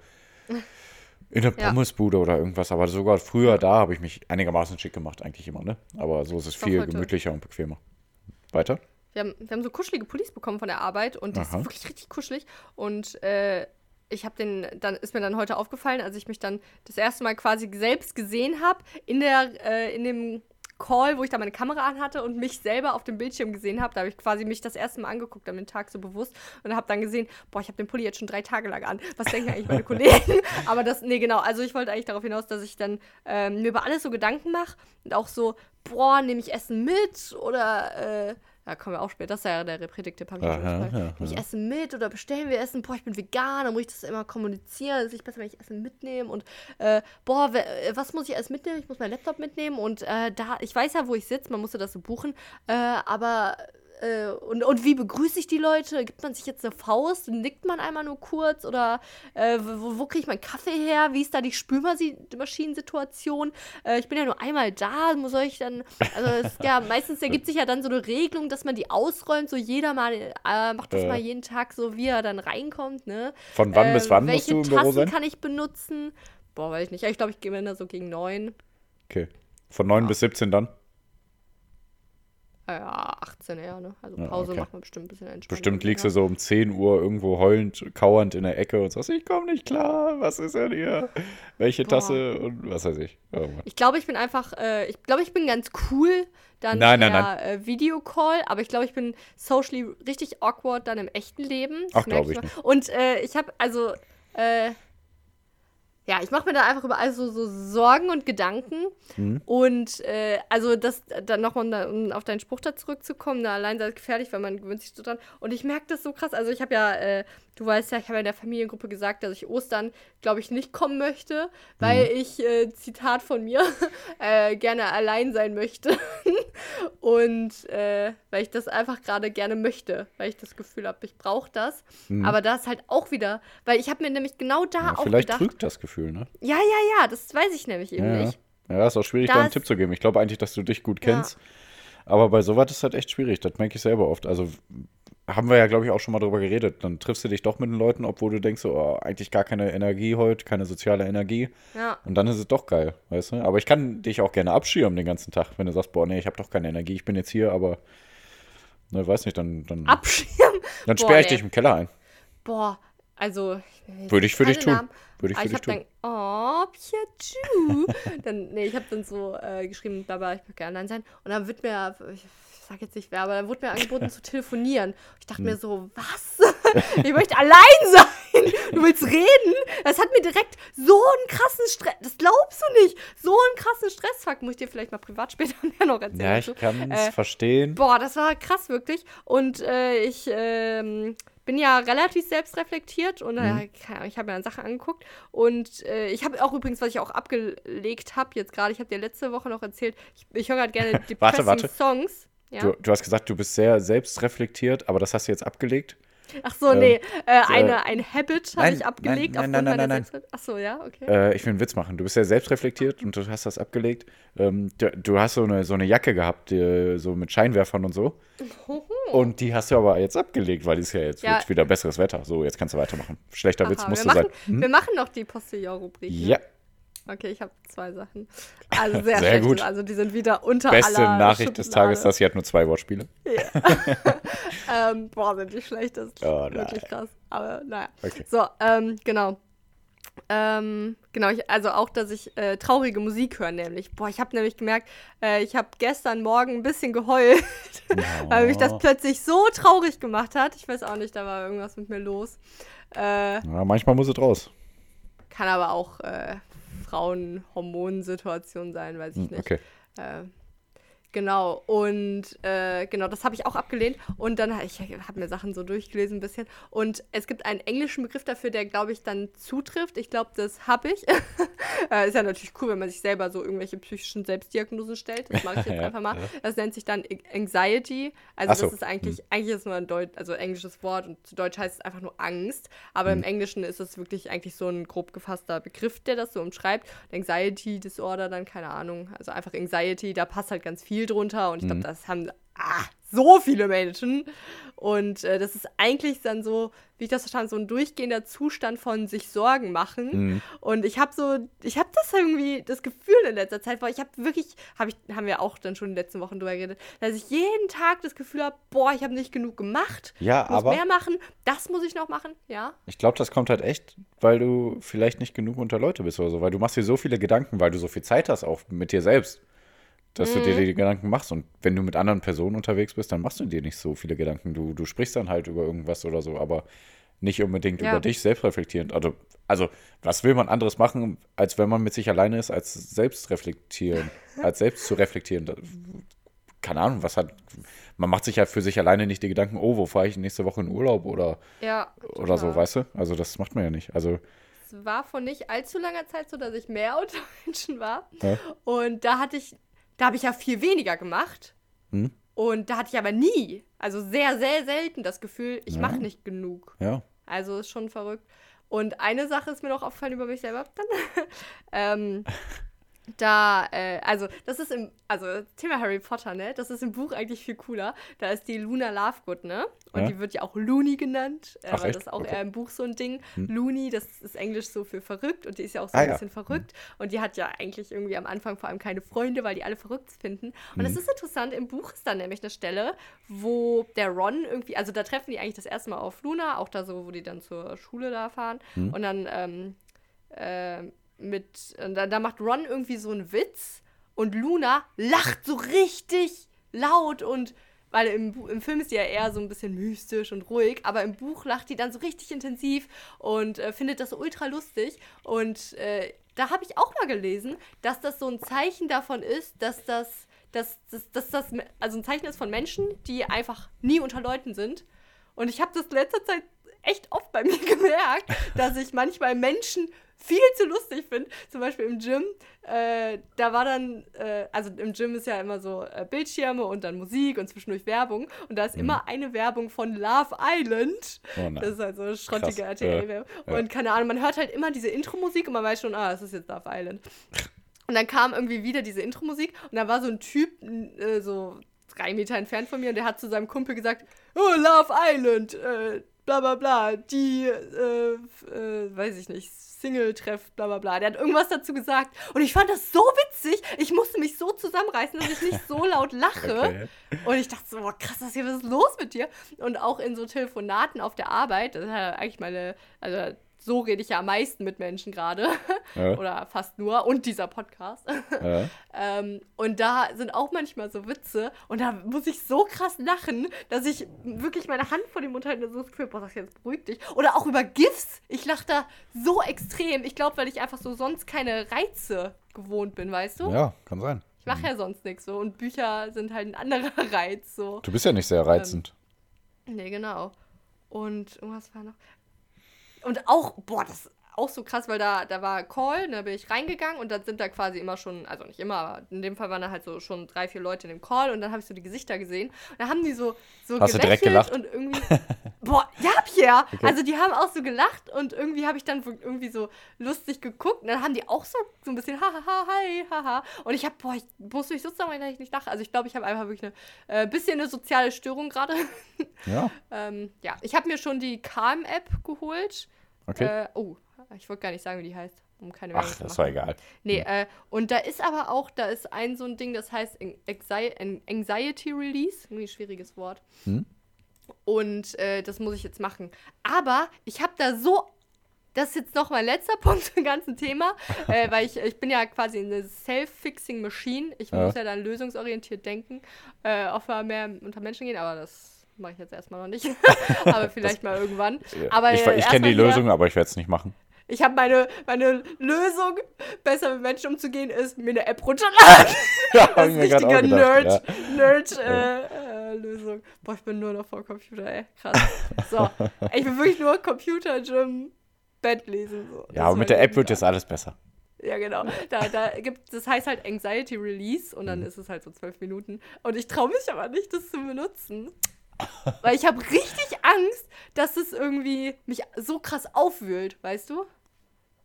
[SPEAKER 1] in der
[SPEAKER 2] Ja.
[SPEAKER 1] Pommesbude oder irgendwas. Aber sogar früher da habe ich mich einigermaßen schick gemacht, eigentlich immer, ne? Aber so ist es
[SPEAKER 2] Doch
[SPEAKER 1] viel
[SPEAKER 2] heute.
[SPEAKER 1] gemütlicher und bequemer. Weiter?
[SPEAKER 2] Wir haben, wir haben so kuschelige Pullis bekommen von der Arbeit und die
[SPEAKER 1] Aha.
[SPEAKER 2] ist wirklich richtig kuschelig. Und äh, ich habe den, dann ist mir dann heute aufgefallen, als ich mich dann das erste Mal quasi selbst gesehen habe, in der, äh, in dem Call, wo ich da meine Kamera anhatte und mich selber auf dem Bildschirm gesehen habe. Da habe ich quasi mich das erste Mal angeguckt an den Tag so bewusst und habe dann gesehen, boah, ich habe den Pulli jetzt schon drei Tage lang an. Was denken eigentlich meine Kollegen? Aber das, nee, genau. Also ich wollte eigentlich darauf hinaus, dass ich dann ähm, mir über alles so Gedanken mache und auch so, boah, nehme ich Essen mit oder äh, da kommen wir auch später. Das ist ja der ich schon
[SPEAKER 1] Aha,
[SPEAKER 2] ich Essen mit oder bestellen wir Essen? Boah, ich bin vegan, dann muss ich das immer kommunizieren. Es ist besser, wenn ich Essen mitnehme. Und äh, boah, äh, was muss ich alles mitnehmen? Ich muss meinen Laptop mitnehmen. Und äh, da, ich weiß ja, wo ich sitze, man musste das so buchen. Äh, aber äh, und, und wie begrüße ich die Leute? Gibt man sich jetzt eine Faust? Nickt man einmal nur kurz? Oder äh, wo, wo kriege ich meinen Kaffee her? Wie ist da die Spülmaschinensituation? Äh, ich bin ja nur einmal da, muss ich dann. Also es ja meistens ergibt sich ja dann so eine Regelung, dass man die ausräumt, so jeder mal äh, macht das mal jeden Tag so, wie er dann reinkommt, ne?
[SPEAKER 1] Von wann bis
[SPEAKER 2] Ähm,
[SPEAKER 1] wann musst
[SPEAKER 2] welche
[SPEAKER 1] du im Büro
[SPEAKER 2] Tassen
[SPEAKER 1] sein?
[SPEAKER 2] kann ich benutzen? Boah, weiß ich nicht. Ja, Ich glaube, ich gehe immer so gegen neun.
[SPEAKER 1] Okay. Von 9 bis 17 dann?
[SPEAKER 2] Äh, Ja, 18 eher, ne? Also Pause
[SPEAKER 1] okay.
[SPEAKER 2] macht man bestimmt ein bisschen entspannt.
[SPEAKER 1] Bestimmt liegst du so um 10 Uhr irgendwo heulend, kauernd in der Ecke und sagst, ich komme nicht klar, was ist denn hier? Welche
[SPEAKER 2] Boah.
[SPEAKER 1] Tasse und was weiß ich. Mann.
[SPEAKER 2] Ich glaube, ich bin einfach, äh, ich glaube, ich bin ganz cool dann
[SPEAKER 1] Nein, nein,
[SPEAKER 2] per Äh, Videocall, aber ich glaube, ich bin socially richtig awkward dann im echten Leben. Das
[SPEAKER 1] Ach,
[SPEAKER 2] merk
[SPEAKER 1] glaub ich nicht.
[SPEAKER 2] Und äh, ich habe, also, äh, ja, ich mache mir da einfach über alles so, so Sorgen und Gedanken.
[SPEAKER 1] Mhm.
[SPEAKER 2] Und äh, also das dann nochmal, um auf deinen Spruch da zurückzukommen, da allein sei es gefährlich, weil man gewöhnt sich so dran. Und ich merke das so krass. Also ich habe ja, äh, du weißt ja, ich habe ja in der Familiengruppe gesagt, dass ich Ostern, glaube ich, nicht kommen möchte, weil
[SPEAKER 1] Mhm.
[SPEAKER 2] ich, äh, Zitat von mir, äh, gerne allein sein möchte. und äh, weil ich das einfach gerade gerne möchte, weil ich das Gefühl habe, ich brauche das. Aber da ist halt auch wieder, weil ich habe mir nämlich genau da
[SPEAKER 1] Mhm. Ja,
[SPEAKER 2] auch
[SPEAKER 1] vielleicht
[SPEAKER 2] gedacht.
[SPEAKER 1] trügt das Gefühl, ne?
[SPEAKER 2] Ja, ja, ja, das weiß ich nämlich eben
[SPEAKER 1] Ja,
[SPEAKER 2] nicht.
[SPEAKER 1] ja, ist auch schwierig,
[SPEAKER 2] Da
[SPEAKER 1] da einen Tipp zu geben. Ich glaube eigentlich, dass du dich gut
[SPEAKER 2] Ja.
[SPEAKER 1] kennst. Aber bei sowas ist das echt schwierig. Das merke ich selber oft. Also haben wir ja, glaube ich, auch schon mal drüber geredet. Dann triffst du dich doch mit den Leuten, obwohl du denkst, so, oh, eigentlich gar keine Energie heute, keine soziale Energie.
[SPEAKER 2] Ja.
[SPEAKER 1] Und dann ist es doch geil, weißt du? Aber ich kann dich auch gerne abschirmen den ganzen Tag, wenn du sagst, boah, nee, ich habe doch keine Energie, ich bin jetzt hier, aber, ne, weiß nicht, dann, dann,
[SPEAKER 2] Abschirmen.
[SPEAKER 1] dann sperre ich
[SPEAKER 2] nee.
[SPEAKER 1] dich im Keller ein.
[SPEAKER 2] Boah, also.
[SPEAKER 1] Würde ich für dich tun.
[SPEAKER 2] Namen,
[SPEAKER 1] Würde ich
[SPEAKER 2] aber
[SPEAKER 1] für
[SPEAKER 2] ich
[SPEAKER 1] dich tun.
[SPEAKER 2] dann, oh, Pikachu. dann, nee, ich habe dann so äh, geschrieben, bla, ich möchte gerne allein sein. Und dann wird mir, ich sag jetzt nicht wer, aber dann wurde mir angeboten zu telefonieren. Ich dachte
[SPEAKER 1] Hm.
[SPEAKER 2] mir so, was? ich möchte allein sein. Du willst reden? Das hat mir direkt so einen krassen Stress, das glaubst du nicht, so einen krassen Stressfakt. Muss ich dir vielleicht mal privat später mehr noch erzählen.
[SPEAKER 1] Ja, ich kann es
[SPEAKER 2] Äh,
[SPEAKER 1] verstehen.
[SPEAKER 2] Boah, das war krass, wirklich. Und äh, ich ähm, bin ja relativ selbstreflektiert und
[SPEAKER 1] Mhm.
[SPEAKER 2] äh, Ahnung, ich habe mir dann Sachen angeguckt. Und äh, ich habe auch übrigens, was ich auch abgelegt habe, jetzt gerade, ich habe dir letzte Woche noch erzählt, ich, ich höre gerade gerne depressing
[SPEAKER 1] warte.
[SPEAKER 2] Songs. Ja?
[SPEAKER 1] Du, du hast gesagt, du bist sehr selbstreflektiert, aber das hast du jetzt abgelegt?
[SPEAKER 2] Ach so, nee, äh, eine,
[SPEAKER 1] äh,
[SPEAKER 2] ein Habit habe ich abgelegt.
[SPEAKER 1] nein, nein,
[SPEAKER 2] aufgrund
[SPEAKER 1] nein, nein,
[SPEAKER 2] meiner
[SPEAKER 1] nein.
[SPEAKER 2] Ach so, ja, okay.
[SPEAKER 1] Äh, ich will einen Witz machen. Du bist sehr selbstreflektiert und du hast das abgelegt. Ähm, du, du hast so eine, so eine Jacke gehabt, die, so mit Scheinwerfern und so. Und die hast du aber jetzt abgelegt, weil es ja jetzt
[SPEAKER 2] Ja.
[SPEAKER 1] wieder besseres Wetter. So, jetzt kannst du weitermachen. Schlechter Witz
[SPEAKER 2] Aha,
[SPEAKER 1] musst
[SPEAKER 2] wir,
[SPEAKER 1] du
[SPEAKER 2] machen,
[SPEAKER 1] sein. Hm?
[SPEAKER 2] wir machen noch die Postillon-Rubrik. ne?
[SPEAKER 1] Ja,
[SPEAKER 2] Okay, ich habe zwei Sachen. Also sehr,
[SPEAKER 1] Sehr gut.
[SPEAKER 2] Also die sind wieder unter
[SPEAKER 1] beste Nachricht des. Tages, dass sie hat nur zwei Wortspiele.
[SPEAKER 2] ähm, boah, sind die schlecht. Das ist
[SPEAKER 1] Oh,
[SPEAKER 2] wirklich krass. Aber naja.
[SPEAKER 1] Okay.
[SPEAKER 2] So, ähm, genau. Ähm, genau, ich, also auch, dass ich äh, traurige Musik höre, nämlich. Boah, ich habe nämlich gemerkt, äh, ich habe gestern Morgen ein bisschen geheult, weil mich das plötzlich so traurig gemacht hat. Ich weiß auch nicht, da war irgendwas mit mir los. Äh,
[SPEAKER 1] Ja, manchmal muss es raus.
[SPEAKER 2] kann aber auch äh, Frauenhormonsituation sein, weiß ich
[SPEAKER 1] Hm,
[SPEAKER 2] nicht.
[SPEAKER 1] Okay.
[SPEAKER 2] Äh, genau, und äh, genau, das habe ich auch abgelehnt. Und dann, ich habe mir Sachen so durchgelesen ein bisschen. Und es gibt einen englischen Begriff dafür, der, glaube ich, dann zutrifft. Ich glaube, das habe ich. äh, ist ja natürlich cool, wenn man sich selber so irgendwelche psychischen Selbstdiagnosen stellt. Das mache ich jetzt
[SPEAKER 1] Ja,
[SPEAKER 2] einfach mal. Das nennt sich dann Anxiety. Also
[SPEAKER 1] so.
[SPEAKER 2] das ist eigentlich, eigentlich ist nur ein Deut also englisches Wort und zu Deutsch heißt es einfach nur Angst. Aber im Englischen ist es wirklich eigentlich so ein grob gefasster Begriff, der das so umschreibt. Anxiety Disorder, dann keine Ahnung. Also einfach Anxiety, da passt halt ganz viel drunter und ich glaube, das haben ah, so viele Menschen. Und äh, das ist eigentlich dann so, wie ich das verstanden, so ein durchgehender Zustand von sich Sorgen machen.
[SPEAKER 1] Mhm.
[SPEAKER 2] Und ich habe so, ich habe das irgendwie, das Gefühl in letzter Zeit, weil ich habe wirklich, hab ich, haben wir auch dann schon in den letzten Wochen drüber geredet, dass ich jeden Tag das Gefühl habe, boah, ich habe nicht genug gemacht.
[SPEAKER 1] Ja,
[SPEAKER 2] ich muss
[SPEAKER 1] aber-
[SPEAKER 2] mehr machen, das muss ich noch machen, ja.
[SPEAKER 1] Ich glaube, das kommt halt echt, weil du vielleicht nicht genug unter Leute bist oder so, weil du machst dir so viele Gedanken, weil du so viel Zeit hast auch mit dir selbst, dass du
[SPEAKER 2] Mhm.
[SPEAKER 1] dir die Gedanken machst. Und wenn du mit anderen Personen unterwegs bist, dann machst du dir nicht so viele Gedanken. Du, du sprichst dann halt über irgendwas oder so, aber nicht unbedingt
[SPEAKER 2] Ja.
[SPEAKER 1] über dich selbst reflektierend. Also, also, was will man anderes machen, als wenn man mit sich alleine ist, als selbst reflektieren, als selbst zu reflektieren? Keine Ahnung, was hat. Man macht sich ja für sich alleine nicht die Gedanken, oh, wo fahre ich nächste Woche in Urlaub oder,
[SPEAKER 2] Ja.
[SPEAKER 1] oder so, weißt du? Also, das macht man ja nicht. Also,
[SPEAKER 2] Es war vor nicht allzu langer Zeit so, dass ich mehr unter Menschen war.
[SPEAKER 1] Ja.
[SPEAKER 2] Und da hatte ich, da habe ich ja viel weniger gemacht.
[SPEAKER 1] Hm?
[SPEAKER 2] Und da hatte ich aber nie, also sehr, sehr selten das Gefühl, ich
[SPEAKER 1] Ja.
[SPEAKER 2] mache nicht genug.
[SPEAKER 1] ja.
[SPEAKER 2] Also ist schon verrückt. Und eine Sache ist mir noch aufgefallen über mich selber. Ähm, da, äh, also das ist im, also Thema Harry Potter, ne? Das ist im Buch eigentlich viel cooler. Da ist die Luna Lovegood, ne? Und
[SPEAKER 1] Ja.
[SPEAKER 2] die wird ja auch Looney genannt, äh,
[SPEAKER 1] Ach,
[SPEAKER 2] weil
[SPEAKER 1] echt?
[SPEAKER 2] das ist auch
[SPEAKER 1] Okay.
[SPEAKER 2] eher im Buch so ein Ding. Looney, das ist Englisch so für verrückt und die ist ja auch so
[SPEAKER 1] Ah,
[SPEAKER 2] ein
[SPEAKER 1] ja.
[SPEAKER 2] bisschen verrückt. Und die hat ja eigentlich irgendwie am Anfang vor allem keine Freunde, weil die alle verrückt finden. Und das ist interessant, im Buch ist dann nämlich eine Stelle, wo der Ron irgendwie, also da treffen die eigentlich das erste Mal auf Luna, auch da so, wo die dann zur Schule da fahren.
[SPEAKER 1] Mhm.
[SPEAKER 2] Und dann ähm, äh, mit, da, da macht Ron irgendwie so einen Witz und Luna lacht so richtig laut und weil im, im Film ist die ja eher so ein bisschen mystisch und ruhig, aber im Buch lacht die dann so richtig intensiv und äh, findet das so ultra lustig. Und äh, da habe ich auch mal gelesen, dass das so ein Zeichen davon ist, dass das, dass, dass, dass das also ein Zeichen ist von Menschen, die einfach nie unter Leuten sind. Und ich habe das letzter Zeit echt oft bei mir gemerkt, dass ich manchmal Menschen viel zu lustig finde. Zum Beispiel im Gym. Äh, da war dann, äh, also im Gym ist ja immer so äh, Bildschirme und dann Musik und zwischendurch Werbung. Und da ist immer eine Werbung von Love Island.
[SPEAKER 1] Oh.
[SPEAKER 2] Das ist halt so eine schrottige RTL-Werbung.
[SPEAKER 1] ja.
[SPEAKER 2] Und keine Ahnung, man hört halt immer diese Intro-Musik und man weiß schon, ah, es ist jetzt Love Island. Und dann kam irgendwie wieder diese Intro-Musik und da war so ein Typ, äh, so drei Meter entfernt von mir, und der hat zu seinem Kumpel gesagt, oh, Love Island, äh, bla bla bla, die, äh, äh, weiß ich nicht, Single-Treff, bla bla bla. Der hat irgendwas dazu gesagt und ich fand das so witzig, ich musste mich so zusammenreißen, dass ich nicht so laut lache.
[SPEAKER 1] Okay.
[SPEAKER 2] Und ich dachte so, boah, krass, was, hier, was ist los mit dir? Und auch in so Telefonaten auf der Arbeit, das ist ja eigentlich meine, also so rede ich ja am meisten mit Menschen gerade.
[SPEAKER 1] Ja.
[SPEAKER 2] Oder fast nur. Und dieser Podcast.
[SPEAKER 1] Ja.
[SPEAKER 2] ähm, und da sind auch manchmal so Witze. Und da muss ich so krass lachen, dass ich wirklich meine Hand vor dem Mund halte und so das Gefühl, boah, das jetzt beruhigt dich. Oder auch über GIFs. Ich lache da so extrem. Ich glaube, weil ich einfach so sonst keine Reize gewohnt bin, weißt du?
[SPEAKER 1] ja, kann sein.
[SPEAKER 2] Ich mache ja sonst nichts so. Und Bücher sind halt ein anderer Reiz. So.
[SPEAKER 1] Du bist ja nicht sehr reizend.
[SPEAKER 2] Nee, genau. Und irgendwas war noch. Und auch, boah, das ist auch so krass, weil da, da war Call, da bin ich reingegangen und dann sind da quasi immer schon, also nicht immer, aber in dem Fall waren da halt so schon drei, vier Leute in dem Call und dann habe ich so die Gesichter gesehen und da haben die so, so
[SPEAKER 1] Hast du direkt gelacht?
[SPEAKER 2] und irgendwie, boah, ja, Pierre, also die haben auch so gelacht und irgendwie habe ich dann irgendwie so lustig geguckt und dann haben die auch so, so ein bisschen hahaha, hi, haha und ich habe, boah, ich muss mich so zusammen, dass ich nicht lache, also ich glaube, ich habe einfach wirklich eine äh, bisschen eine soziale Störung gerade.
[SPEAKER 1] Ja,
[SPEAKER 2] Ähm, ja, ich habe mir schon die Calm-App geholt.
[SPEAKER 1] Okay.
[SPEAKER 2] Äh, oh, ich wollte gar nicht sagen, wie die heißt, um keine
[SPEAKER 1] Ach,
[SPEAKER 2] Werbung zu
[SPEAKER 1] das war egal.
[SPEAKER 2] Nee, äh, und da ist aber auch, da ist ein so ein Ding, das heißt An- Anxi- An- Anxiety Release. Irgendwie ein schwieriges Wort.
[SPEAKER 1] Hm?
[SPEAKER 2] Und äh, das muss ich jetzt machen. Aber ich habe da so. Das ist jetzt noch mein letzter Punkt zum ganzen Thema, äh, weil ich, ich bin ja quasi eine Self-Fixing Machine. Ich
[SPEAKER 1] Ja.
[SPEAKER 2] muss ja dann lösungsorientiert denken, äh, mal mehr unter Menschen gehen, aber das mache ich jetzt erstmal noch nicht. aber vielleicht mal irgendwann. Aber
[SPEAKER 1] ich
[SPEAKER 2] äh,
[SPEAKER 1] ich kenne die Lösung, aber ich werde es nicht machen.
[SPEAKER 2] ich habe meine, meine Lösung, besser mit Menschen umzugehen, ist mir eine App runterladen.
[SPEAKER 1] Ja,
[SPEAKER 2] Das ist
[SPEAKER 1] ich mir grad auch
[SPEAKER 2] richtige
[SPEAKER 1] gedacht,
[SPEAKER 2] Nerd,
[SPEAKER 1] ja.
[SPEAKER 2] Nerd äh, äh, Lösung. Boah, ich bin nur noch vor Computer, ey. Krass. So. Ich bin wirklich nur Computer, Gym, Bett lesen. So. Das
[SPEAKER 1] Ja, aber mit der App wird jetzt alles besser.
[SPEAKER 2] Ja, genau. Da, da gibt das heißt halt Anxiety Release und
[SPEAKER 1] Mhm.
[SPEAKER 2] dann ist es halt so zwölf Minuten. Und ich traue mich aber nicht, das zu benutzen. Weil ich habe richtig Angst, dass es irgendwie mich so krass aufwühlt, weißt du?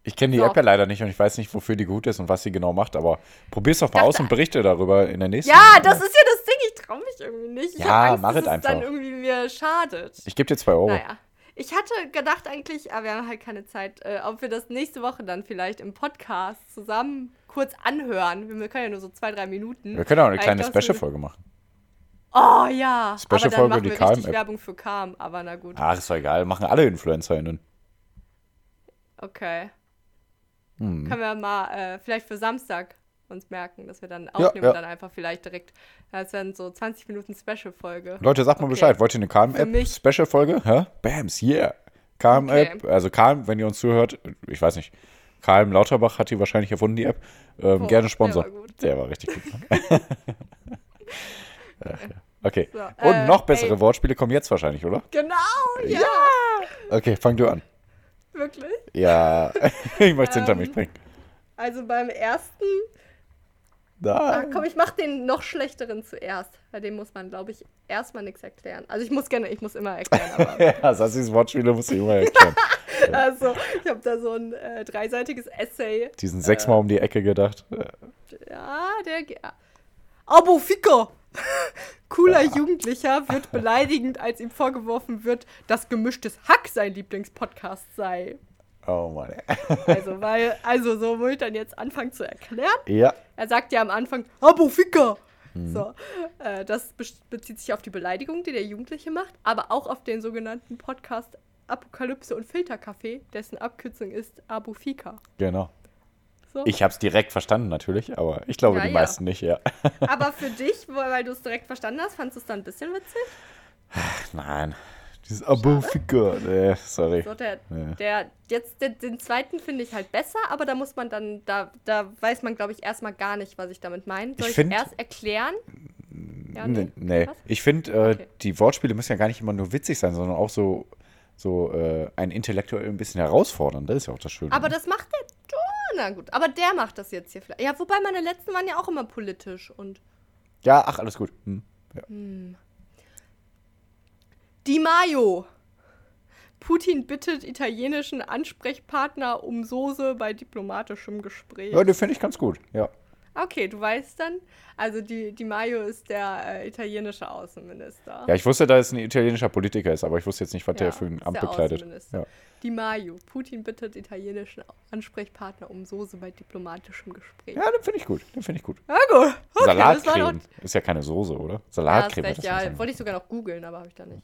[SPEAKER 1] Ich kenne die
[SPEAKER 2] So.
[SPEAKER 1] App ja leider nicht und ich weiß nicht, wofür die gut ist und was sie genau macht, aber probier's doch mal
[SPEAKER 2] dachte-
[SPEAKER 1] aus und berichte darüber in der nächsten.
[SPEAKER 2] Ja, das ist ja das Ding. Ich traue mich irgendwie nicht. Ich
[SPEAKER 1] Ja,
[SPEAKER 2] Angst,
[SPEAKER 1] mach
[SPEAKER 2] dass
[SPEAKER 1] es einfach.
[SPEAKER 2] dann irgendwie mir schadet.
[SPEAKER 1] Ich gebe dir zwei Euro.
[SPEAKER 2] Naja. Ich hatte gedacht eigentlich, aber wir haben halt keine Zeit, äh, ob wir das nächste Woche dann vielleicht im Podcast zusammen kurz anhören. Wir können ja nur so zwei, drei Minuten.
[SPEAKER 1] Wir können auch eine kleine Special-Folge machen.
[SPEAKER 2] Oh ja.
[SPEAKER 1] Special-Folge,
[SPEAKER 2] aber dann machen
[SPEAKER 1] die
[SPEAKER 2] wir richtig
[SPEAKER 1] App.
[SPEAKER 2] Werbung für Calm, aber na gut.
[SPEAKER 1] Ach, ist doch egal. Machen alle InfluencerInnen.
[SPEAKER 2] Okay.
[SPEAKER 1] Hm.
[SPEAKER 2] Können wir mal äh, vielleicht für Samstag uns merken, dass wir dann aufnehmen
[SPEAKER 1] ja.
[SPEAKER 2] und dann einfach vielleicht direkt, das wären so 20 Minuten Special-Folge.
[SPEAKER 1] Leute, sagt mal
[SPEAKER 2] Okay.
[SPEAKER 1] Bescheid. Wollt ihr eine
[SPEAKER 2] Für
[SPEAKER 1] Calm-App
[SPEAKER 2] mich-
[SPEAKER 1] Special-Folge? Hä? Bams, yeah. Calm-App, also Calm, wenn ihr uns zuhört, ich weiß nicht, Calm Lauterbach hat die wahrscheinlich erfunden, die App. Ähm,
[SPEAKER 2] Boah,
[SPEAKER 1] gerne
[SPEAKER 2] der
[SPEAKER 1] Sponsor.
[SPEAKER 2] war gut.
[SPEAKER 1] Der war richtig gut. Ach, ja. okay.
[SPEAKER 2] So,
[SPEAKER 1] Und
[SPEAKER 2] äh,
[SPEAKER 1] noch bessere
[SPEAKER 2] ey.
[SPEAKER 1] Wortspiele kommen jetzt wahrscheinlich, oder?
[SPEAKER 2] Genau, ja.
[SPEAKER 1] Okay, fang du an.
[SPEAKER 2] Wirklich?
[SPEAKER 1] Ja, ich möchte es hinter
[SPEAKER 2] Ähm,
[SPEAKER 1] mich bringen.
[SPEAKER 2] Also beim ersten
[SPEAKER 1] Da.
[SPEAKER 2] Ah, komm, ich mach den noch schlechteren zuerst. Bei dem muss man, glaube ich, erstmal nichts erklären. Also ich muss gerne, ich muss immer erklären, aber.
[SPEAKER 1] Ja, Sassis Wortspiele muss ich immer erklären.
[SPEAKER 2] also, ich habe da so ein äh, dreiseitiges Essay.
[SPEAKER 1] Die sind sechsmal um die Ecke gedacht.
[SPEAKER 2] Ja, der. ah. Abo Ficker! Cooler Jugendlicher wird beleidigend, als ihm vorgeworfen wird, dass gemischtes Hack sein Lieblingspodcast sei.
[SPEAKER 1] Oh Mann.
[SPEAKER 2] Also, weil, also so muss ich dann jetzt anfangen zu erklären.
[SPEAKER 1] Ja.
[SPEAKER 2] Er sagt ja am Anfang, Abo Ficker! So, äh, das be bezieht sich auf die Beleidigung, die der Jugendliche macht, aber auch auf den sogenannten Podcast Apokalypse und Filterkaffee, dessen Abkürzung ist Abo Fika.
[SPEAKER 1] Genau.
[SPEAKER 2] So.
[SPEAKER 1] Ich habe es direkt verstanden natürlich, aber ich glaube
[SPEAKER 2] Ja,
[SPEAKER 1] die
[SPEAKER 2] ja.
[SPEAKER 1] meisten nicht, ja.
[SPEAKER 2] Aber für dich, weil du es direkt verstanden hast, fandest du es dann ein bisschen witzig?
[SPEAKER 1] Nein. Dieses Abo-Figur. Nee, sorry.
[SPEAKER 2] So, der,
[SPEAKER 1] Ja.
[SPEAKER 2] der, jetzt den, den zweiten finde ich halt besser, aber da muss man dann, da, da weiß man, glaube ich, erstmal gar nicht, was ich damit meine. Soll
[SPEAKER 1] Ich
[SPEAKER 2] ich, erst erklären? Ja,
[SPEAKER 1] Nee, nee. Ich finde, äh,
[SPEAKER 2] Okay.
[SPEAKER 1] die Wortspiele müssen ja gar nicht immer nur witzig sein, sondern auch so, so äh, ein intellektuell ein bisschen herausfordern. Das ist ja auch das Schöne.
[SPEAKER 2] Aber das macht der. Na gut, aber der macht das jetzt hier vielleicht. Ja, wobei meine letzten waren ja auch immer politisch und.
[SPEAKER 1] ja, ach, alles gut. Hm. Ja.
[SPEAKER 2] Di Maio. Putin bittet italienischen Ansprechpartner um Soße bei diplomatischem Gespräch.
[SPEAKER 1] ja, den finde ich ganz gut. Ja.
[SPEAKER 2] Okay, du weißt dann. Also Di, Di Maio ist der äh, italienische Außenminister.
[SPEAKER 1] ja, ich wusste, dass es ein italienischer Politiker ist, aber ich wusste jetzt nicht, was der
[SPEAKER 2] Ja,
[SPEAKER 1] für ein Amt
[SPEAKER 2] der
[SPEAKER 1] bekleidet. Ja.
[SPEAKER 2] Di Maio. Putin bittet italienischen Ansprechpartner um Soße bei diplomatischem Gespräch.
[SPEAKER 1] ja, den finde ich gut. Den finde ich gut.
[SPEAKER 2] Ja, gut. Okay, noch-
[SPEAKER 1] Ist ja keine Soße, oder?
[SPEAKER 2] Ja, hast
[SPEAKER 1] Salattceme.
[SPEAKER 2] recht, ja,
[SPEAKER 1] sein.
[SPEAKER 2] wollte ich sogar noch googeln, aber habe ich da nicht.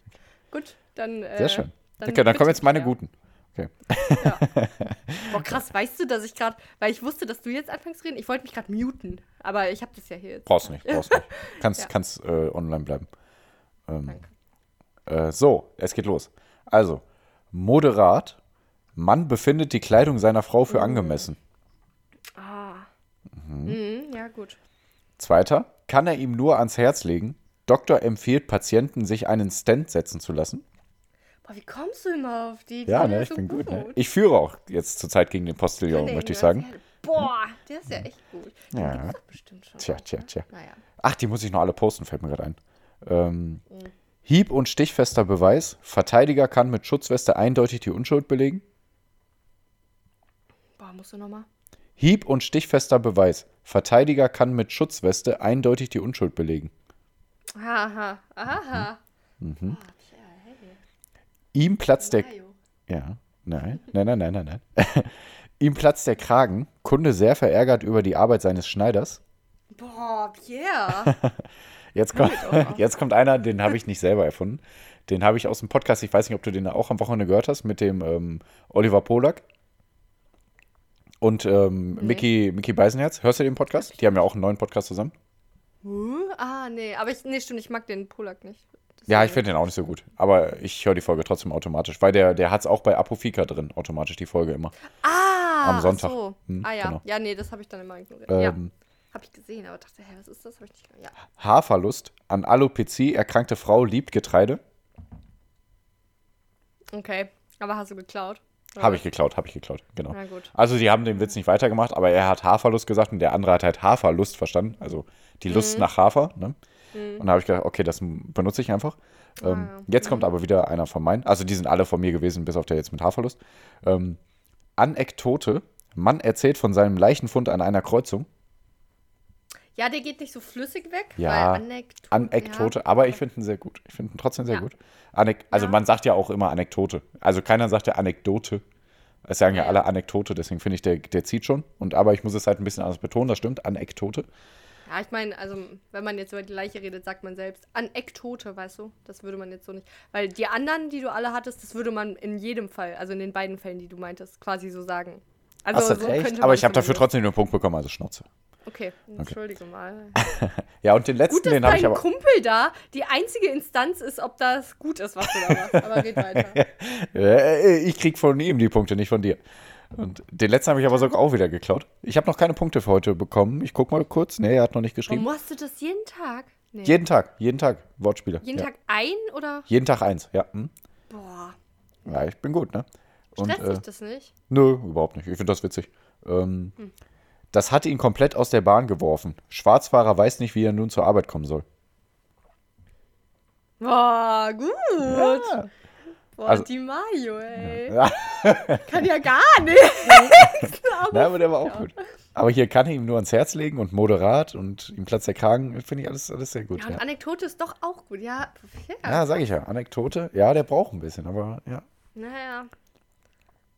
[SPEAKER 2] Gut, dann. Äh,
[SPEAKER 1] Sehr schön.
[SPEAKER 2] Dann
[SPEAKER 1] okay, dann kommen jetzt meine
[SPEAKER 2] ja.
[SPEAKER 1] guten. Okay.
[SPEAKER 2] Boah, krass, weißt du, dass ich gerade, weil ich wusste, dass du jetzt anfängst zu reden, ich wollte mich gerade muten, aber ich habe das ja hier jetzt.
[SPEAKER 1] Brauchst nicht, brauchst nicht. Kannst,
[SPEAKER 2] Ja.
[SPEAKER 1] kannst äh, online bleiben. Ähm,
[SPEAKER 2] Danke.
[SPEAKER 1] äh, so, es geht los. Also, moderat. Mann befindet die Kleidung seiner Frau für angemessen.
[SPEAKER 2] Ah. Mhm, ja, gut.
[SPEAKER 1] Zweiter, kann er ihm nur ans Herz legen. Doktor empfiehlt Patienten, sich einen Stent setzen zu lassen.
[SPEAKER 2] Boah, wie kommst du immer auf die? Die
[SPEAKER 1] Ja, ne, ich
[SPEAKER 2] so
[SPEAKER 1] bin gut. Ne? Ich führe auch jetzt zurzeit gegen den Postillon,
[SPEAKER 2] Nee,
[SPEAKER 1] möchte ich sagen.
[SPEAKER 2] Ja, boah, der ist ja echt gut. Den
[SPEAKER 1] Ja.
[SPEAKER 2] gibt's doch bestimmt schon.
[SPEAKER 1] Tja, tja,
[SPEAKER 2] ne?
[SPEAKER 1] tja.
[SPEAKER 2] Naja.
[SPEAKER 1] Ach, die muss ich noch alle posten, fällt mir gerade ein. Ähm, Hieb- und stichfester Beweis. Verteidiger kann mit Schutzweste eindeutig die Unschuld belegen.
[SPEAKER 2] Boah, musst du nochmal?
[SPEAKER 1] Hieb- und stichfester Beweis. Verteidiger kann mit Schutzweste eindeutig die Unschuld belegen.
[SPEAKER 2] Aha, aha.
[SPEAKER 1] Mhm.
[SPEAKER 2] Ah, tja, hey.
[SPEAKER 1] Ihm platzt der. Ja, nein, nein, nein, nein, nein, nein. Ihm platzt der Kragen. Kunde sehr verärgert über die Arbeit seines Schneiders.
[SPEAKER 2] Boah, Pierre.
[SPEAKER 1] Jetzt kommt, jetzt kommt einer, den habe ich nicht selber erfunden. Den habe ich aus dem Podcast, ich weiß nicht, ob du den auch am Wochenende gehört hast, mit dem ähm, Oliver Polak und ähm, Mickey, Mickey Beisenherz. Hörst du den Podcast? Die haben ja auch einen neuen Podcast zusammen.
[SPEAKER 2] Huh? Ah, nee, aber ich, nee, stimmt, ich mag den Polak nicht.
[SPEAKER 1] Ja, ich finde den auch nicht so gut. Aber ich höre die Folge trotzdem automatisch, weil der, der hat es auch bei Apofika drin, automatisch die Folge immer.
[SPEAKER 2] Ah,
[SPEAKER 1] am Sonntag.
[SPEAKER 2] Ach so.
[SPEAKER 1] Hm,
[SPEAKER 2] ah ja,
[SPEAKER 1] genau.
[SPEAKER 2] ja, nee, das habe ich dann immer ignoriert. ja,
[SPEAKER 1] Ähm,
[SPEAKER 2] habe ich gesehen, aber dachte, hä, was ist das? Habe ich nicht. Ja.
[SPEAKER 1] Haarverlust. An Alopecia erkrankte Frau liebt Getreide.
[SPEAKER 2] Okay, aber hast du geklaut?
[SPEAKER 1] Habe ich geklaut, habe ich geklaut, genau.
[SPEAKER 2] Na gut.
[SPEAKER 1] Also sie haben den Witz nicht weitergemacht, aber er hat Haarverlust gesagt und der andere hat halt Haferlust verstanden, also die Lust nach Hafer. Ne? Und da habe ich gedacht, okay, das benutze ich einfach. Ähm,
[SPEAKER 2] ja.
[SPEAKER 1] Jetzt kommt aber wieder einer von meinen. Also die sind alle von mir gewesen, bis auf der jetzt mit Haarverlust. Ähm, Anekdote. Mann erzählt von seinem Leichenfund an einer Kreuzung.
[SPEAKER 2] Ja, der geht nicht so flüssig weg.
[SPEAKER 1] Ja,
[SPEAKER 2] Anekdote.
[SPEAKER 1] Anekdote,
[SPEAKER 2] ja,
[SPEAKER 1] aber ich finde ihn sehr gut. Ich finde ihn trotzdem sehr
[SPEAKER 2] Ja.
[SPEAKER 1] gut. Anek also
[SPEAKER 2] Ja.
[SPEAKER 1] man sagt ja auch immer Anekdote. Also keiner sagt ja Anekdote. Es sagen ja, alle Anekdote, deswegen finde ich, der, der zieht schon. Und aber ich muss es halt ein bisschen anders betonen, das stimmt, Anekdote.
[SPEAKER 2] Ja, ich meine, also, wenn man jetzt über die Leiche redet, sagt man selbst Anekdote, weißt du? Das würde man jetzt so nicht. Weil die anderen, die du alle hattest, das würde man in jedem Fall, also in den beiden Fällen, die du meintest, quasi so sagen. Also,
[SPEAKER 1] Hast du
[SPEAKER 2] so
[SPEAKER 1] recht, aber ich habe dafür trotzdem nur einen Punkt bekommen, also Schnauze.
[SPEAKER 2] Okay, entschuldige mal.
[SPEAKER 1] Ja, und den letzten,
[SPEAKER 2] Gut, dass
[SPEAKER 1] den habe
[SPEAKER 2] dein
[SPEAKER 1] ich aber.
[SPEAKER 2] Kumpel da die einzige Instanz ist, ob das gut ist, was du da machst. Aber red weiter.
[SPEAKER 1] Äh, ich krieg von ihm die Punkte, nicht von dir. Und den letzten habe ich aber sogar auch wieder geklaut. Ich habe noch keine Punkte für heute bekommen. Ich guck mal kurz. Nee, er hat noch nicht geschrieben.
[SPEAKER 2] Warum machst du das jeden Tag? Nee.
[SPEAKER 1] Jeden Tag, jeden Tag Wortspiele.
[SPEAKER 2] jeden
[SPEAKER 1] ja.
[SPEAKER 2] Tag ein oder?
[SPEAKER 1] Jeden Tag eins, ja. Hm.
[SPEAKER 2] Boah,
[SPEAKER 1] Ja, ich bin gut, ne?
[SPEAKER 2] Stresst
[SPEAKER 1] äh,
[SPEAKER 2] dich das nicht?
[SPEAKER 1] Nö, überhaupt nicht. Ich finde das witzig. Ähm,
[SPEAKER 2] Hm.
[SPEAKER 1] Das hat ihn komplett aus der Bahn geworfen. Schwarzfahrer weiß nicht, wie er nun zur Arbeit kommen soll.
[SPEAKER 2] Boah, gut.
[SPEAKER 1] Ja.
[SPEAKER 2] Boah,
[SPEAKER 1] Also-
[SPEAKER 2] die Mayo, ey.
[SPEAKER 1] Ja.
[SPEAKER 2] Kann ja gar nicht.
[SPEAKER 1] Na, aber der war auch gut. Aber hier kann er ihm nur ans Herz legen und moderat und ihm platzt der Kragen. Finde ich alles, alles sehr gut.
[SPEAKER 2] Ja, und
[SPEAKER 1] Ja,
[SPEAKER 2] Anekdote ist doch auch gut. Ja, ja.
[SPEAKER 1] ja sage ich ja. Anekdote. Ja, der braucht ein bisschen, aber ja.
[SPEAKER 2] Naja.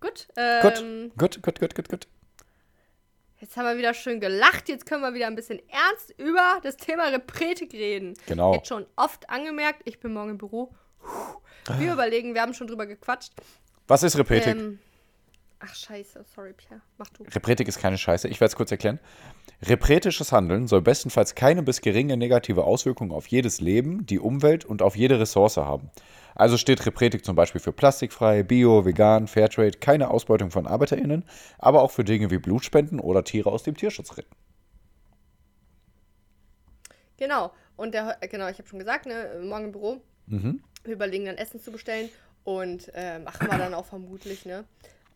[SPEAKER 2] Gut.
[SPEAKER 1] Gut,
[SPEAKER 2] Ähm,
[SPEAKER 1] gut, gut, gut, gut, gut.
[SPEAKER 2] Jetzt haben wir wieder schön gelacht. Jetzt können wir wieder ein bisschen ernst über das Thema Repretik reden.
[SPEAKER 1] Genau.
[SPEAKER 2] Jetzt schon oft angemerkt, ich bin morgen im Büro.
[SPEAKER 1] Ah.
[SPEAKER 2] Wir überlegen, wir haben schon drüber gequatscht.
[SPEAKER 1] Was ist Repetik?
[SPEAKER 2] Ähm, Ach, scheiße. Sorry, Pierre. Mach du.
[SPEAKER 1] Repretik ist keine Scheiße. Ich werde es kurz erklären. Repretisches Handeln soll bestenfalls keine bis geringe negative Auswirkungen auf jedes Leben, die Umwelt und auf jede Ressource haben. Also steht Repretik zum Beispiel für plastikfrei, bio, vegan, Fairtrade, keine Ausbeutung von ArbeiterInnen, aber auch für Dinge wie Blutspenden oder Tiere aus dem Tierschutz retten.
[SPEAKER 2] Genau. Und der, genau, ich habe schon gesagt, ne, morgen im Büro.
[SPEAKER 1] Mhm.
[SPEAKER 2] Wir überlegen dann Essen zu bestellen und äh, machen wir dann auch vermutlich, ne?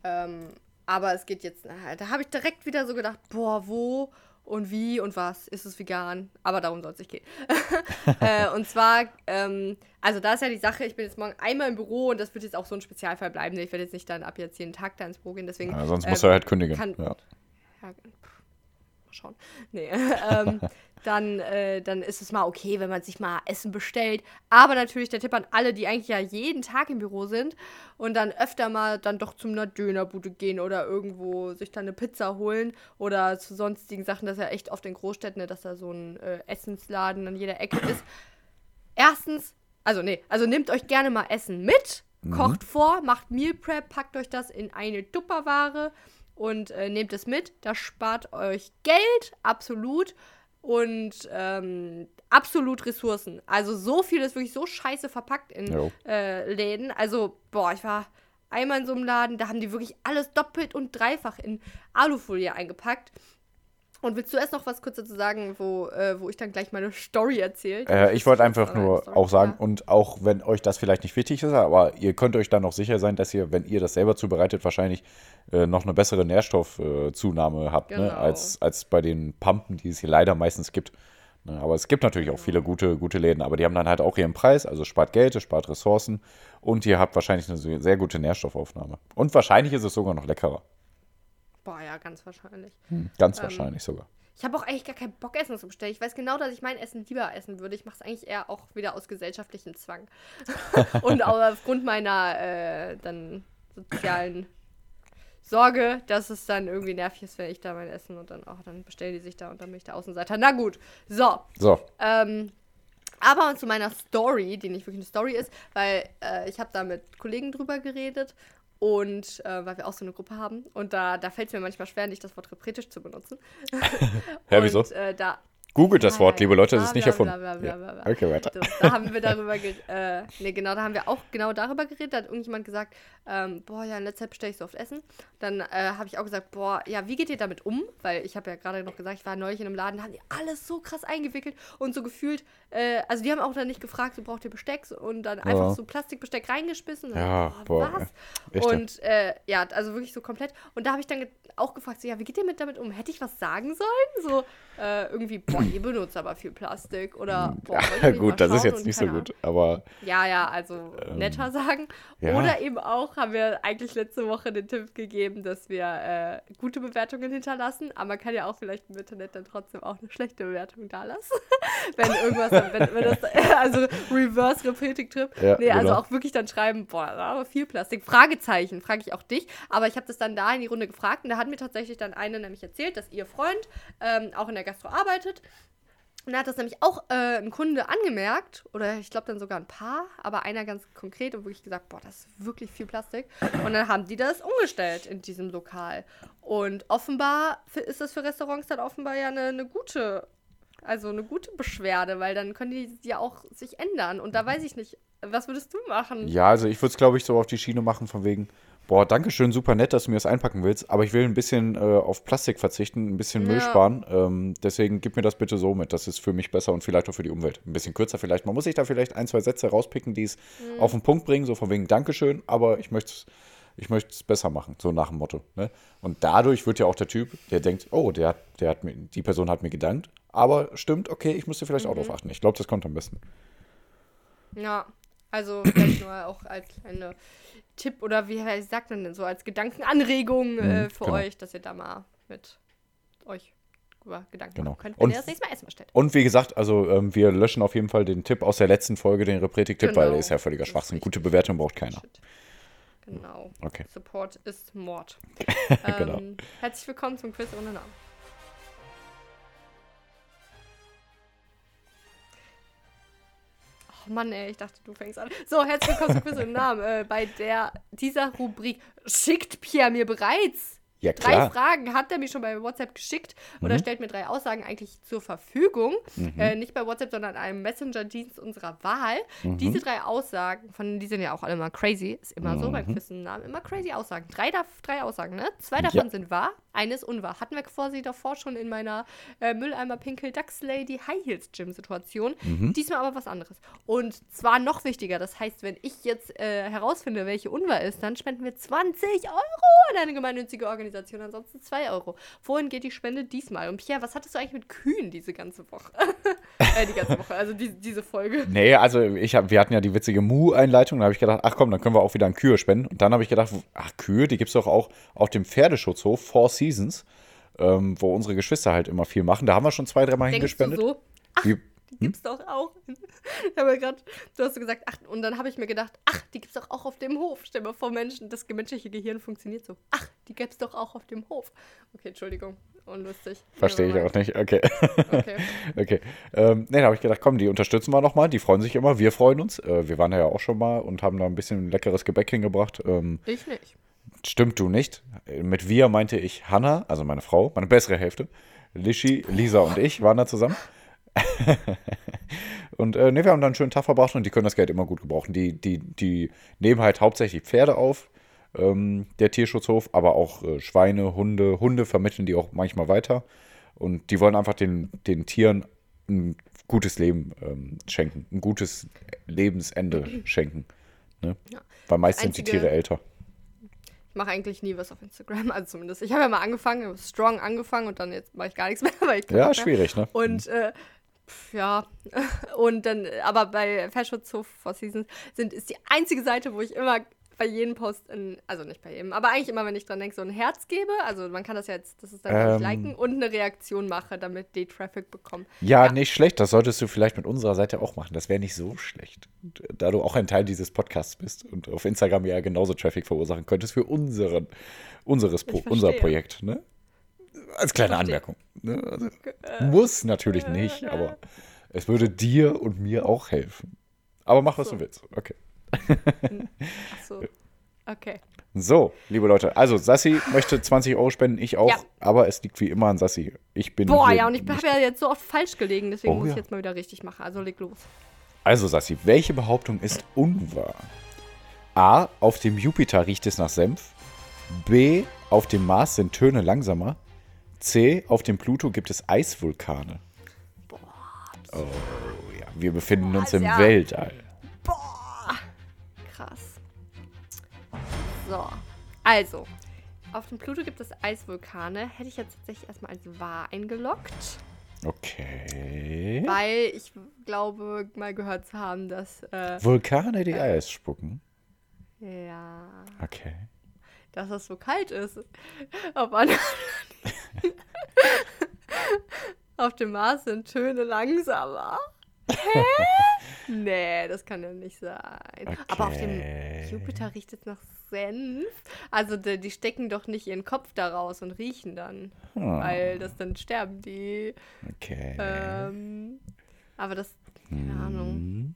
[SPEAKER 2] Ähm, aber es geht jetzt, da habe ich direkt wieder so gedacht, boah, wo und wie und was ist es vegan? Aber darum soll es nicht gehen. äh, und zwar, ähm, also da ist ja die Sache, ich bin jetzt morgen einmal im Büro und das wird jetzt auch so ein Spezialfall bleiben. Ich werde jetzt nicht dann ab jetzt jeden Tag da ins Büro gehen, deswegen.
[SPEAKER 1] Ja, sonst
[SPEAKER 2] äh,
[SPEAKER 1] musst du halt kündigen.
[SPEAKER 2] kann-
[SPEAKER 1] ja.
[SPEAKER 2] ja, pff, mal schauen. Nee, ähm, dann, äh, dann ist es mal okay, wenn man sich mal Essen bestellt. Aber natürlich der Tipp an alle, die eigentlich ja jeden Tag im Büro sind und dann öfter mal dann doch zu einer Dönerbude gehen oder irgendwo sich dann eine Pizza holen oder zu sonstigen Sachen. Das ist ja echt oft in Großstädten, ne, dass da so ein äh, Essensladen an jeder Ecke ist. Erstens, also nee, also nehmt euch gerne mal Essen mit, kocht vor, macht Meal Prep, packt euch das in eine Tupperware und äh, nehmt es mit. Das spart euch Geld, absolut. Und ähm, absolut Ressourcen. Also so viel ist wirklich so scheiße verpackt in äh, Läden. Also, boah, ich war einmal in so einem Laden, da haben die wirklich alles doppelt und dreifach in Alufolie eingepackt. Und willst du erst noch was kurz dazu sagen, wo, äh, wo ich dann gleich meine Story erzähle?
[SPEAKER 1] Äh, ich wollte einfach nur auch sagen,
[SPEAKER 2] ja.
[SPEAKER 1] und auch wenn euch das vielleicht nicht wichtig ist, aber ihr könnt euch dann noch sicher sein, dass ihr, wenn ihr das selber zubereitet, wahrscheinlich äh, noch eine bessere Nährstoffzunahme habt, ne,
[SPEAKER 2] Genau.
[SPEAKER 1] als, als bei den Pumpen, die es hier leider meistens gibt. Ne, aber es gibt natürlich auch viele
[SPEAKER 2] Genau.
[SPEAKER 1] gute, gute Läden, aber die haben dann halt auch ihren Preis, also spart Geld, es spart Ressourcen und ihr habt wahrscheinlich eine sehr gute Nährstoffaufnahme. Und wahrscheinlich ist es sogar noch leckerer.
[SPEAKER 2] Boah, ja, ganz wahrscheinlich.
[SPEAKER 1] Ganz
[SPEAKER 2] Ähm,
[SPEAKER 1] wahrscheinlich sogar.
[SPEAKER 2] Ich habe auch eigentlich gar keinen Bock, Essen zu bestellen. Ich weiß genau, dass ich mein Essen lieber essen würde. Ich mache es eigentlich eher auch wieder aus gesellschaftlichem Zwang. Und auch aufgrund meiner äh, dann sozialen Sorge, dass es dann irgendwie nervig ist, wenn ich da mein Essen und dann auch, dann bestellen die sich da und dann bin ich der Außenseiter. Na gut, so.
[SPEAKER 1] So,
[SPEAKER 2] Ähm, aber zu meiner Story, die nicht wirklich eine Story ist, weil äh, ich habe da mit Kollegen drüber geredet und äh, weil wir auch so eine Gruppe haben und da, da fällt es mir manchmal schwer, nicht das Wort repretisch zu benutzen.
[SPEAKER 1] Ja, wieso?
[SPEAKER 2] Und, äh, da,
[SPEAKER 1] googelt das Wort, liebe Leute, das ist nicht erfunden. Ja. Okay, weiter.
[SPEAKER 2] So, da haben wir darüber geredet. Äh, nee, genau, da haben wir auch genau darüber geredet. Da hat irgendjemand gesagt, ähm, boah, ja, in letzter Zeit bestelle ich so oft Essen. Dann äh, habe ich auch gesagt, boah, ja, wie geht ihr damit um? Weil ich habe ja gerade noch gesagt, ich war neulich in einem Laden, da haben die alles so krass eingewickelt und so gefühlt, äh, also die haben auch dann nicht gefragt, so braucht ihr Besteck und dann einfach
[SPEAKER 1] Ja.
[SPEAKER 2] so Plastikbesteck reingeschmissen. Und
[SPEAKER 1] Ja,
[SPEAKER 2] dann,
[SPEAKER 1] boah,
[SPEAKER 2] was?
[SPEAKER 1] ja.
[SPEAKER 2] und äh, ja, also wirklich so komplett. Und da habe ich dann auch gefragt, so, ja, wie geht ihr mit damit um? Hätte ich was sagen sollen? So, äh, irgendwie, boah, ihr benutzt aber viel Plastik oder boah, wollt ihr
[SPEAKER 1] Ja, gut, das ist jetzt nicht so gut, aber
[SPEAKER 2] ja, ja, also netter sagen.
[SPEAKER 1] ja.
[SPEAKER 2] Oder eben auch, haben wir eigentlich letzte Woche den Tipp gegeben, dass wir äh, gute Bewertungen hinterlassen. Aber man kann ja auch vielleicht im Internet dann trotzdem auch eine schlechte Bewertung da lassen. wenn irgendwas, wenn, wenn das, also Reverse Repeating Trip.
[SPEAKER 1] Ja,
[SPEAKER 2] nee, also
[SPEAKER 1] genau.
[SPEAKER 2] auch wirklich dann schreiben, boah, aber viel Plastik. Fragezeichen, frage ich auch dich. Aber ich habe das dann da in die Runde gefragt und da hat mir tatsächlich dann eine nämlich erzählt, dass ihr Freund ähm, auch in der Gastro arbeitet und da hat das nämlich auch äh, ein Kunde angemerkt, oder ich glaube dann sogar ein paar, aber einer ganz konkret und wirklich gesagt, boah, das ist wirklich viel Plastik. Und dann haben die das umgestellt in diesem Lokal. Und offenbar ist das für Restaurants dann offenbar ja eine, eine gute, also eine gute Beschwerde, weil dann können die ja auch sich ändern. Und da weiß ich nicht, was würdest du machen?
[SPEAKER 1] Ja, also ich würde es, glaube ich, so auf die Schiene machen, von wegen, boah, danke schön, super nett, dass du mir das einpacken willst, aber ich will ein bisschen äh, auf Plastik verzichten, ein bisschen Müll
[SPEAKER 2] Ja.
[SPEAKER 1] sparen. Ähm, deswegen gib mir das bitte so mit. Das ist für mich besser und vielleicht auch für die Umwelt. Ein bisschen kürzer vielleicht. Man muss sich da vielleicht ein, zwei Sätze rauspicken, die es
[SPEAKER 2] Mhm.
[SPEAKER 1] auf den Punkt bringen, so von wegen Dankeschön, aber ich möchte es ich möchte es besser machen, so nach dem Motto. Ne? Und dadurch wird ja auch der Typ, der denkt, oh, der hat, der hat mir, die Person hat mir gedankt, aber stimmt, okay, ich müsste vielleicht auch
[SPEAKER 2] Mhm.
[SPEAKER 1] drauf achten. Ich glaube, das kommt am besten.
[SPEAKER 2] Ja, also vielleicht nur auch als kleine Tipp oder wie sagt man denn so, als Gedankenanregung äh,
[SPEAKER 1] Mhm,
[SPEAKER 2] für
[SPEAKER 1] genau.
[SPEAKER 2] euch, dass ihr da mal mit euch über Gedanken
[SPEAKER 1] Genau.
[SPEAKER 2] machen könnt, wenn
[SPEAKER 1] Und-
[SPEAKER 2] ihr das nächste Mal Essen bestellt.
[SPEAKER 1] Und wie gesagt, also ähm, wir löschen auf jeden Fall den Tipp aus der letzten Folge, den Repretik-Tipp,
[SPEAKER 2] Genau.
[SPEAKER 1] weil der ist ja völliger Schwachsinn. Gute. Bewertung braucht keiner.
[SPEAKER 2] Shit. Genau.
[SPEAKER 1] Okay.
[SPEAKER 2] Support ist Mord.
[SPEAKER 1] Genau.
[SPEAKER 2] ähm, herzlich willkommen zum Quiz ohne Namen. Oh Mann, ey, ich dachte, du fängst an. So, herzlich willkommen zu Quiz und Namen. Äh, bei der, dieser Rubrik schickt Pierre mir bereits
[SPEAKER 1] Ja,
[SPEAKER 2] drei. Fragen hat er mir schon bei WhatsApp geschickt oder stellt mir drei Aussagen eigentlich zur Verfügung. Äh, nicht bei WhatsApp, sondern einem Messenger-Dienst unserer Wahl. Diese drei Aussagen, von die sind ja auch alle immer crazy, ist immer so beim Quiz-Namen, immer crazy Aussagen. Drei, drei Aussagen, ne? Zwei davon
[SPEAKER 1] Ja.
[SPEAKER 2] sind wahr, eine ist unwahr. Hatten wir quasi davor schon in meiner äh, Mülleimer-Pinkel-Dachs-Lady-High-Heels-Gym-Situation. Diesmal aber was anderes. Und zwar noch wichtiger, das heißt, wenn ich jetzt äh, herausfinde, welche unwahr ist, dann spenden wir 20 Euro an eine gemeinnützige Organisation, ansonsten 2 Euro. Wohin geht die Spende diesmal? Und Pierre, was hattest du eigentlich mit Kühen diese ganze Woche? äh, die ganze Woche, also die, diese Folge.
[SPEAKER 1] Nee, also ich hab, wir hatten ja die witzige Mu-Einleitung, da habe ich gedacht, ach komm, dann können wir auch wieder an Kühe spenden. Und dann habe ich gedacht, ach Kühe, die gibt es doch auch auf dem Pferdeschutzhof Four Seasons, ähm, wo unsere Geschwister halt immer viel machen. Da haben wir schon zwei, dreimal
[SPEAKER 2] Denkst du
[SPEAKER 1] hingespendet.
[SPEAKER 2] so? Ach, die gibt's doch auch. Ich habe ja gerade, du hast so gesagt, ach, und dann habe ich mir gedacht, ach, die gibt's doch auch auf dem Hof. Stell mal vor, Menschen, das menschliche Gehirn funktioniert so. Ach, die gibt's doch auch auf dem Hof. Okay, Entschuldigung, unlustig.
[SPEAKER 1] Verstehe ich auch nicht. Okay.
[SPEAKER 2] Okay.
[SPEAKER 1] okay. Ähm, nee, da habe ich gedacht, komm, die unterstützen wir nochmal. Die freuen sich immer. Wir freuen uns. Äh, wir waren da ja auch schon mal und haben da ein bisschen leckeres Gebäck hingebracht. Ähm,
[SPEAKER 2] Ich nicht.
[SPEAKER 1] Stimmt du nicht. Mit wir meinte ich Hanna, also meine Frau, meine bessere Hälfte. Lischi, Lisa und ich waren da zusammen. und äh, ne, wir haben da einen schönen Tag verbracht und die können das Geld immer gut gebrauchen. Die, die, die nehmen halt hauptsächlich Pferde auf, ähm, der Tierschutzhof, aber auch äh, Schweine, Hunde. Hunde vermitteln die auch manchmal weiter. Und die wollen einfach den, den Tieren ein gutes Leben ähm, schenken, ein gutes Lebensende schenken. Ne?
[SPEAKER 2] Ja.
[SPEAKER 1] Weil meist sind die Tiere älter.
[SPEAKER 2] Ich mache eigentlich nie was auf Instagram, also zumindest. Ich habe ja mal angefangen, strong angefangen und dann jetzt mache ich gar nichts mehr, weil ich keinen
[SPEAKER 1] Ja, schwierig, ne?
[SPEAKER 2] Und äh, pf, ja, und dann, aber bei Fashschutzhof Four Seasons sind, ist die einzige Seite, wo ich immer bei jedem Post, ein, also nicht bei jedem, aber eigentlich immer, wenn ich dran denke, so ein Herz gebe. Also man kann das ja jetzt, das ist dann
[SPEAKER 1] Ähm.
[SPEAKER 2] liken und eine Reaktion mache, damit die Traffic bekommen.
[SPEAKER 1] Ja, nicht schlecht. Das solltest du vielleicht mit unserer Seite auch machen. Das wäre nicht so schlecht. Da du auch ein Teil dieses Podcasts bist und auf Instagram ja genauso Traffic verursachen könntest für unseren, unseres Pro, unser. Projekt. Ne? Als kleine. Anmerkung. Ne? Also, muss natürlich nicht, aber es würde dir und mir auch helfen. Aber mach, was
[SPEAKER 2] So.
[SPEAKER 1] du willst. Okay.
[SPEAKER 2] Achso. Okay.
[SPEAKER 1] So, liebe Leute. Also, Sassi möchte 20 Euro spenden, ich auch.
[SPEAKER 2] Ja.
[SPEAKER 1] Aber es liegt wie immer an Sassi. Ich bin.
[SPEAKER 2] Boah, ja, und ich habe ja jetzt so oft falsch gelegen, deswegen
[SPEAKER 1] Oh,
[SPEAKER 2] muss
[SPEAKER 1] ja.
[SPEAKER 2] ich jetzt mal wieder richtig machen. Also leg los.
[SPEAKER 1] Also, Sassi, welche Behauptung ist unwahr? A. Auf dem Jupiter riecht es nach Senf. B. Auf dem Mars sind Töne langsamer. C. Auf dem Pluto gibt es Eisvulkane. Oh, ja. Wir befinden uns im
[SPEAKER 2] ja.
[SPEAKER 1] Weltall.
[SPEAKER 2] Boah, krass. So, also, auf dem Pluto gibt es Eisvulkane. Hätte ich jetzt tatsächlich erstmal als wahr eingeloggt,
[SPEAKER 1] Okay.
[SPEAKER 2] weil ich glaube, mal gehört zu haben, dass, äh,
[SPEAKER 1] Vulkane, die Eis spucken.
[SPEAKER 2] ja,
[SPEAKER 1] Okay.
[SPEAKER 2] dass es so kalt ist. Auf, anderen- auf dem Mars sind Töne langsamer. Hä? nee, das kann ja nicht sein. Aber auf dem
[SPEAKER 1] Okay.
[SPEAKER 2] Jupiter riecht es nach Senf. Also die, die stecken doch nicht ihren Kopf da raus und riechen dann.
[SPEAKER 1] Hm.
[SPEAKER 2] Weil das dann sterben die.
[SPEAKER 1] Okay.
[SPEAKER 2] Ähm, aber das, keine
[SPEAKER 1] Hm.
[SPEAKER 2] Ahnung.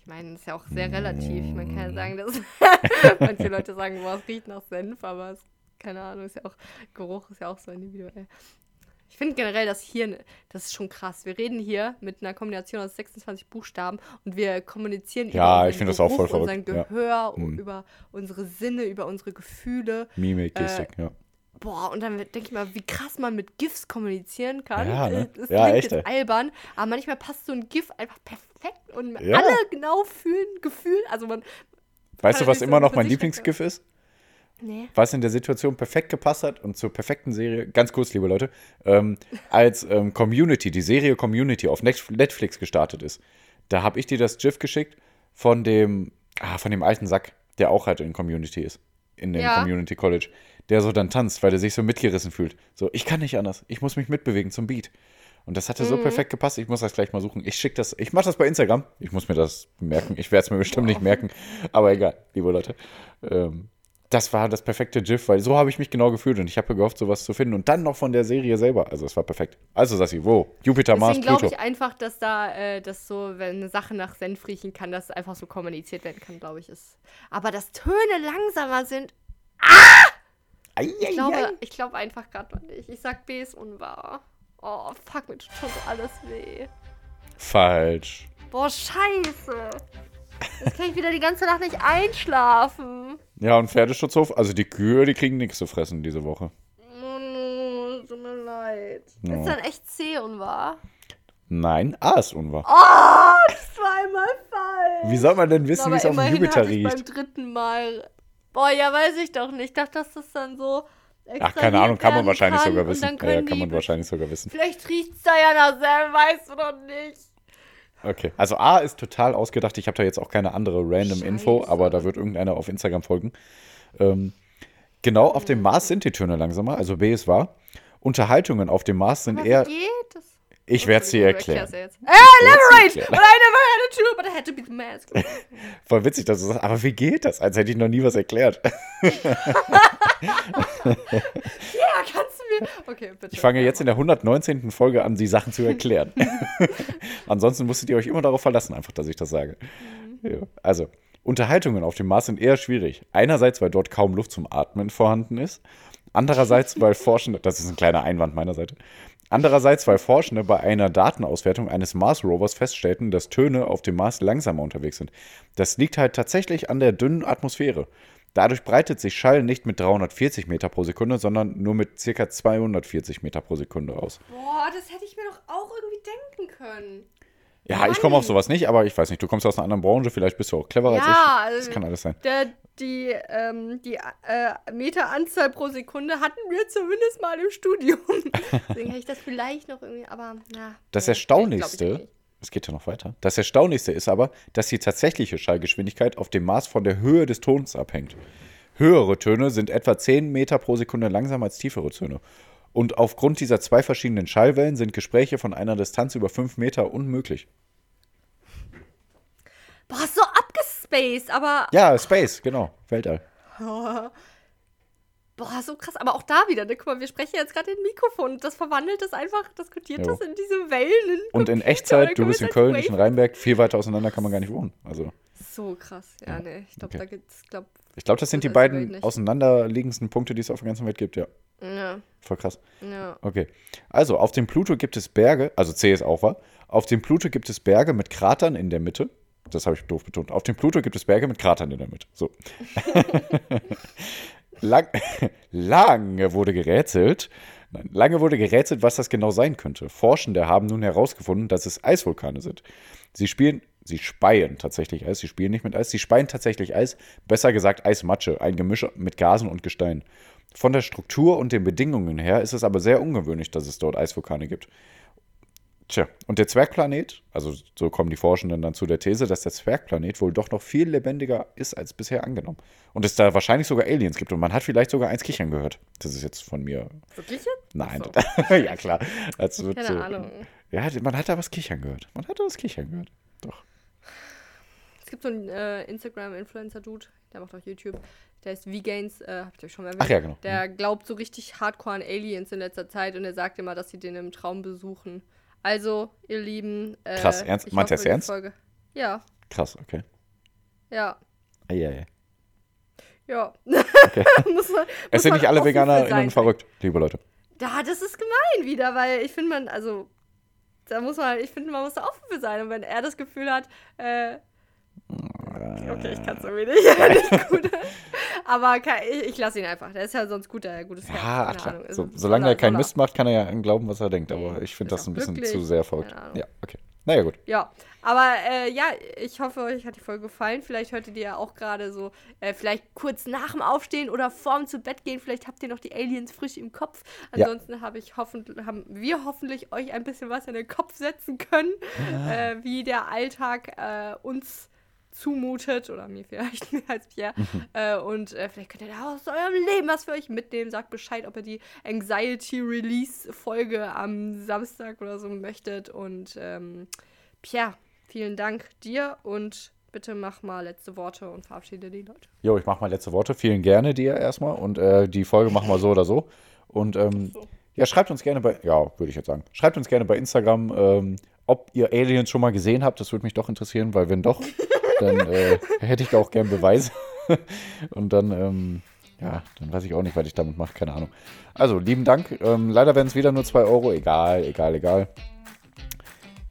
[SPEAKER 2] Ich meine, das ist ja auch sehr relativ. Man kann ja sagen, dass manche Leute sagen, boah, es riecht nach Senf, aber es, keine Ahnung, ist ja auch, Geruch ist ja auch so individuell. Ich finde generell, dass hier, das ist schon krass. Wir reden hier mit einer Kombination aus 26 Buchstaben und wir kommunizieren
[SPEAKER 1] Ja,
[SPEAKER 2] über
[SPEAKER 1] ich das auch voll verrückt,
[SPEAKER 2] unseren
[SPEAKER 1] ja.
[SPEAKER 2] Gehör,
[SPEAKER 1] Mhm.
[SPEAKER 2] über unsere Sinne, über unsere Gefühle.
[SPEAKER 1] Mimik, Gestik, ja.
[SPEAKER 2] Boah, und dann denke ich mal, wie krass man mit GIFs kommunizieren kann.
[SPEAKER 1] Ja, ne?
[SPEAKER 2] Es
[SPEAKER 1] Ja,
[SPEAKER 2] klingt
[SPEAKER 1] echt,
[SPEAKER 2] jetzt albern, aber manchmal passt so ein GIF einfach perfekt und
[SPEAKER 1] Ja.
[SPEAKER 2] alle genau fühlen, Gefühl. Also man.
[SPEAKER 1] Weißt du, was immer noch mein Lieblingsgif ist?
[SPEAKER 2] Nee.
[SPEAKER 1] was in der Situation perfekt gepasst hat und zur perfekten Serie, ganz kurz, liebe Leute, ähm, als ähm, Community, die Serie Community auf Net- Netflix gestartet ist, da habe ich dir das GIF geschickt von dem, ah, von dem alten Sack, der auch halt in Community ist, in dem
[SPEAKER 2] Ja.
[SPEAKER 1] Community College, der so dann tanzt, weil er sich so mitgerissen fühlt. So, ich kann nicht anders, ich muss mich mitbewegen zum Beat. Und das hatte so perfekt gepasst. Ich muss das gleich mal suchen. Ich schicke das, ich mache das bei Instagram. Ich muss mir das merken. Ich werde es mir bestimmt nicht merken. Aber egal, liebe Leute. Ähm, das war das perfekte GIF, weil so habe ich mich genau gefühlt und ich habe gehofft, sowas zu finden. Und dann noch von der Serie selber. Also es war perfekt. Also Sassi, wo? Jupiter, Mars,
[SPEAKER 2] Deswegen glaube
[SPEAKER 1] Pluto.
[SPEAKER 2] ich einfach, dass da, äh, dass so, wenn eine Sache nach Senf riechen kann, dass einfach so kommuniziert werden kann, glaube ich, ist. Aber dass Töne langsamer sind,
[SPEAKER 1] Ei, ei,
[SPEAKER 2] ich glaube,
[SPEAKER 1] ei.
[SPEAKER 2] ich glaube einfach gerade noch nicht. Ich sag B ist unwahr. Oh, fuck, mir tut schon alles weh.
[SPEAKER 1] Falsch.
[SPEAKER 2] Boah, scheiße. Jetzt kann ich wieder die ganze Nacht nicht einschlafen.
[SPEAKER 1] Ja, und Pferdeschutzhof, also die Kühe, die kriegen nichts zu fressen diese Woche.
[SPEAKER 2] Oh, no, tut mir leid.
[SPEAKER 1] Ja.
[SPEAKER 2] Ist dann echt C unwahr?
[SPEAKER 1] Nein, A ist unwahr.
[SPEAKER 2] Oh, zweimal falsch.
[SPEAKER 1] Wie soll man denn wissen, wie es auf dem Jupiter
[SPEAKER 2] hatte ich beim
[SPEAKER 1] riecht?
[SPEAKER 2] dritten Mal. Boah, ja, weiß ich doch nicht. Ich dachte, dass das dann so.
[SPEAKER 1] Ach, keine Ahnung, kann man wahrscheinlich sogar
[SPEAKER 2] kann und
[SPEAKER 1] wissen. Ja, kann man wahrscheinlich sogar wissen.
[SPEAKER 2] Vielleicht riecht's da ja nach selber, weißt du doch nicht.
[SPEAKER 1] Okay. Also A ist total ausgedacht. Ich habe da jetzt auch keine andere random Info,
[SPEAKER 2] Scheiße.
[SPEAKER 1] aber da wird irgendeiner auf Instagram folgen. Ähm, genau, auf dem Mars sind die Töne langsamer, also B ist wahr. Unterhaltungen auf dem Mars sind
[SPEAKER 2] Was
[SPEAKER 1] eher.
[SPEAKER 2] geht das?
[SPEAKER 1] Ich werde es dir erklären.
[SPEAKER 2] Äh, elaborate!
[SPEAKER 1] erklären.
[SPEAKER 2] But I never had a tube, but I had to be the mask.
[SPEAKER 1] Voll witzig, dass du sagst, aber wie geht das? Als hätte ich noch nie was erklärt.
[SPEAKER 2] ja, kannst. Okay, bitte.
[SPEAKER 1] Ich fange jetzt in der 119. Folge an, die Sachen zu erklären. Ansonsten musstet ihr euch immer darauf verlassen, einfach, dass ich das sage. Ja. Also, Unterhaltungen auf dem Mars sind eher schwierig. Einerseits, weil dort kaum Luft zum Atmen vorhanden ist. Andererseits, weil Forschende, das ist ein kleiner Einwand meiner Seite. Andererseits, weil Forschende bei einer Datenauswertung eines Mars-Rovers feststellten, dass Töne auf dem Mars langsamer unterwegs sind. Das liegt halt tatsächlich an der dünnen Atmosphäre. Dadurch breitet sich Schall nicht mit 340 Meter pro Sekunde, sondern nur mit ca. 240 Meter pro Sekunde aus.
[SPEAKER 2] Boah, das hätte ich mir doch auch irgendwie denken können.
[SPEAKER 1] Ja, ich komme auf
[SPEAKER 2] Mann.
[SPEAKER 1] sowas nicht, aber ich weiß nicht, du kommst aus einer anderen Branche, vielleicht bist du auch cleverer
[SPEAKER 2] Ja,
[SPEAKER 1] als ich.
[SPEAKER 2] also-
[SPEAKER 1] Das kann alles sein.
[SPEAKER 2] Der, die ähm, die äh, Meteranzahl pro Sekunde hatten wir zumindest mal im Studium. Deswegen hätte ich das vielleicht noch irgendwie, aber na.
[SPEAKER 1] Das Erstaunlichste. Es geht ja noch weiter, das Erstaunlichste ist aber, dass die tatsächliche Schallgeschwindigkeit auf dem Mars von der Höhe des Tons abhängt. Höhere Töne sind etwa 10 Meter pro Sekunde langsamer als tiefere Töne. Und aufgrund dieser zwei verschiedenen Schallwellen sind Gespräche von einer Distanz über 5 Meter unmöglich.
[SPEAKER 2] Boah, so abgespaced, aber
[SPEAKER 1] Ja, Space, genau, Weltall.
[SPEAKER 2] boah, so krass. Aber auch da wieder, ne? Guck mal, wir sprechen jetzt gerade in Mikrofon das verwandelt das einfach, diskutiert
[SPEAKER 1] Jo.
[SPEAKER 2] das in diese Wellen.
[SPEAKER 1] Und in Echtzeit, du bist in
[SPEAKER 2] es
[SPEAKER 1] Köln, ich in Rheinberg, viel weiter auseinander kann man gar nicht wohnen. Also,
[SPEAKER 2] So krass, ja, ne. Ich glaube,
[SPEAKER 1] Okay.
[SPEAKER 2] da gibt's, glaub,
[SPEAKER 1] ich glaube, das sind die
[SPEAKER 2] Das
[SPEAKER 1] beiden auseinanderliegendsten Punkte, die es auf der ganzen Welt gibt, ja.
[SPEAKER 2] ja,
[SPEAKER 1] Voll krass.
[SPEAKER 2] ja.
[SPEAKER 1] Okay. Also, auf dem Pluto gibt es Berge, also C ist auch wahr. Auf dem Pluto gibt es Berge mit Kratern in der Mitte. Das habe ich doof betont. Auf dem Pluto gibt es Berge mit Kratern in der Mitte. So. Lang, lange wurde gerätselt. Nein, lange wurde gerätselt, was das genau sein könnte. Forschende haben nun herausgefunden, dass es Eisvulkane sind. Sie spielen, sie speien tatsächlich Eis. Sie spielen nicht mit Eis, sie speien tatsächlich Eis. Besser gesagt Eismatsche, ein Gemisch mit Gasen und Gestein. Von der Struktur und den Bedingungen her ist es aber sehr ungewöhnlich, dass es dort Eisvulkane gibt. Tja, und der Zwergplanet, also so kommen die Forschenden dann zu der These, dass der Zwergplanet wohl doch noch viel lebendiger ist als bisher angenommen. Und es da wahrscheinlich sogar Aliens gibt. Und man hat vielleicht sogar eins kichern gehört. Das ist jetzt von mir.
[SPEAKER 2] Wirklich jetzt?
[SPEAKER 1] Nein.
[SPEAKER 2] Ach
[SPEAKER 1] ja, klar. Wird
[SPEAKER 2] Keine
[SPEAKER 1] so,
[SPEAKER 2] Ahnung.
[SPEAKER 1] Ja, man hat da was kichern gehört. Man hat da was kichern gehört. Doch.
[SPEAKER 2] Es gibt so einen äh, Instagram-Influencer-Dude, der macht auch YouTube. Der ist Vegans, äh, hab ich euch schon mal erwähnt.
[SPEAKER 1] Ach ja, genau.
[SPEAKER 2] Der glaubt so richtig hardcore an Aliens in letzter Zeit und er sagt immer, dass sie den im Traum besuchen. Also, ihr Lieben. Äh,
[SPEAKER 1] Krass, ernst?
[SPEAKER 2] ich
[SPEAKER 1] Meint
[SPEAKER 2] hoffe,
[SPEAKER 1] es ernst?
[SPEAKER 2] Folge- Ja,
[SPEAKER 1] Krass, okay.
[SPEAKER 2] ja,
[SPEAKER 1] Eieiei.
[SPEAKER 2] ja.
[SPEAKER 1] Okay.
[SPEAKER 2] muss man,
[SPEAKER 1] Es sind nicht alle VeganerInnen verrückt, liebe Leute.
[SPEAKER 2] Ja, das ist gemein wieder, weil ich finde, man, also, da muss man, ich finde, man muss da offen für sein. Und wenn er das Gefühl hat, äh, okay, ich kann es irgendwie nicht, nicht gut. Aber kann, ich, ich lasse ihn einfach. Der ist ja sonst guter, gutes Herz.
[SPEAKER 1] Ja, ach klar. So,
[SPEAKER 2] Also,
[SPEAKER 1] solange er keinen Mist macht, kann er ja glauben, was er denkt. Aber
[SPEAKER 2] Nee,
[SPEAKER 1] ich finde das ein bisschen
[SPEAKER 2] glücklich.
[SPEAKER 1] zu sehr verrückt. Ja, okay. Naja, gut.
[SPEAKER 2] Ja, aber äh, ja, ich hoffe, euch hat die Folge gefallen. Vielleicht hörtet ihr ja auch gerade so, äh, vielleicht kurz nach dem Aufstehen oder vorm zu Bett gehen. Vielleicht habt ihr noch die Aliens frisch im Kopf.
[SPEAKER 1] Ja.
[SPEAKER 2] Ansonsten habe ich hoffentlich, haben wir hoffentlich euch ein bisschen was in den Kopf setzen können, äh, wie der Alltag äh, uns zumutet oder mir vielleicht mehr als Pierre. Äh, und äh, vielleicht könnt ihr da aus eurem Leben was für euch mitnehmen. Sagt Bescheid, ob ihr die Anxiety Release Folge am Samstag oder so möchtet. Und ähm, Pierre, vielen Dank dir und bitte mach mal letzte Worte und verabschiede die Leute.
[SPEAKER 1] Jo, ich mache mal letzte Worte. Vielen gerne dir erstmal. Und äh, die Folge machen wir so oder so. Und ähm, ja, schreibt uns gerne bei, ja, würde ich jetzt sagen, schreibt uns gerne bei Instagram, ähm, ob ihr Aliens schon mal gesehen habt. Das würde mich doch interessieren, weil wenn doch, dann äh, hätte ich auch gern Beweise. Und dann, ähm, ja, dann weiß ich auch nicht, was ich damit mache, keine Ahnung. Also, lieben Dank. Ähm, leider werden es wieder nur 2 Euro. Egal, egal, egal.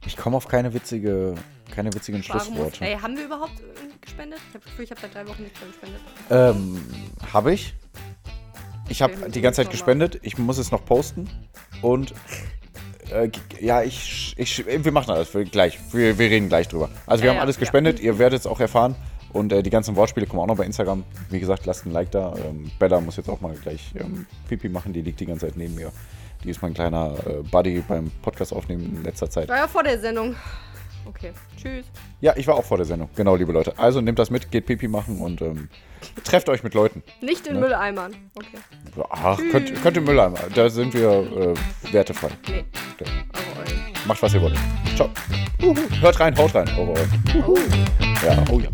[SPEAKER 1] Ich komme auf keine witzige, keine witzigen
[SPEAKER 2] Warum
[SPEAKER 1] Schlussworte.
[SPEAKER 2] ey, haben wir überhaupt äh, gespendet? Ich habe das Gefühl, ich habe seit drei Wochen nicht mehr gespendet.
[SPEAKER 1] Ähm, habe ich. Ich habe die ganze Zeit gespendet. Ich muss es noch posten. Und äh, ja, ich, ich, wir machen alles für gleich. Wir, wir reden gleich drüber. Also wir
[SPEAKER 2] Ja,
[SPEAKER 1] haben
[SPEAKER 2] ja,
[SPEAKER 1] alles
[SPEAKER 2] ja.
[SPEAKER 1] gespendet. Ihr werdet es auch erfahren. Und äh, die ganzen Wortspiele kommen auch noch bei Instagram. Wie gesagt, lasst ein Like da. Ähm, Bella muss jetzt auch mal gleich ähm, Pipi machen. Die liegt die ganze Zeit neben mir. Die ist mein kleiner äh, Buddy beim Podcast aufnehmen in letzter Zeit.
[SPEAKER 2] War ja vor der Sendung. Okay, tschüss.
[SPEAKER 1] Ja, ich war auch vor der Sendung. Genau, liebe Leute. Also nehmt das mit, geht Pipi machen und ähm, trefft euch mit Leuten.
[SPEAKER 2] Nicht in
[SPEAKER 1] Ne?
[SPEAKER 2] Mülleimern. Okay.
[SPEAKER 1] Ach, könnt, könnt ihr Mülleimer. Da sind wir äh, wertefrei.
[SPEAKER 2] Nee.
[SPEAKER 1] Ja.
[SPEAKER 2] Euren.
[SPEAKER 1] Macht, was ihr wollt. Ciao. Hört rein, haut rein. Eure Ohren.
[SPEAKER 2] Oh.
[SPEAKER 1] Ja, oh ja.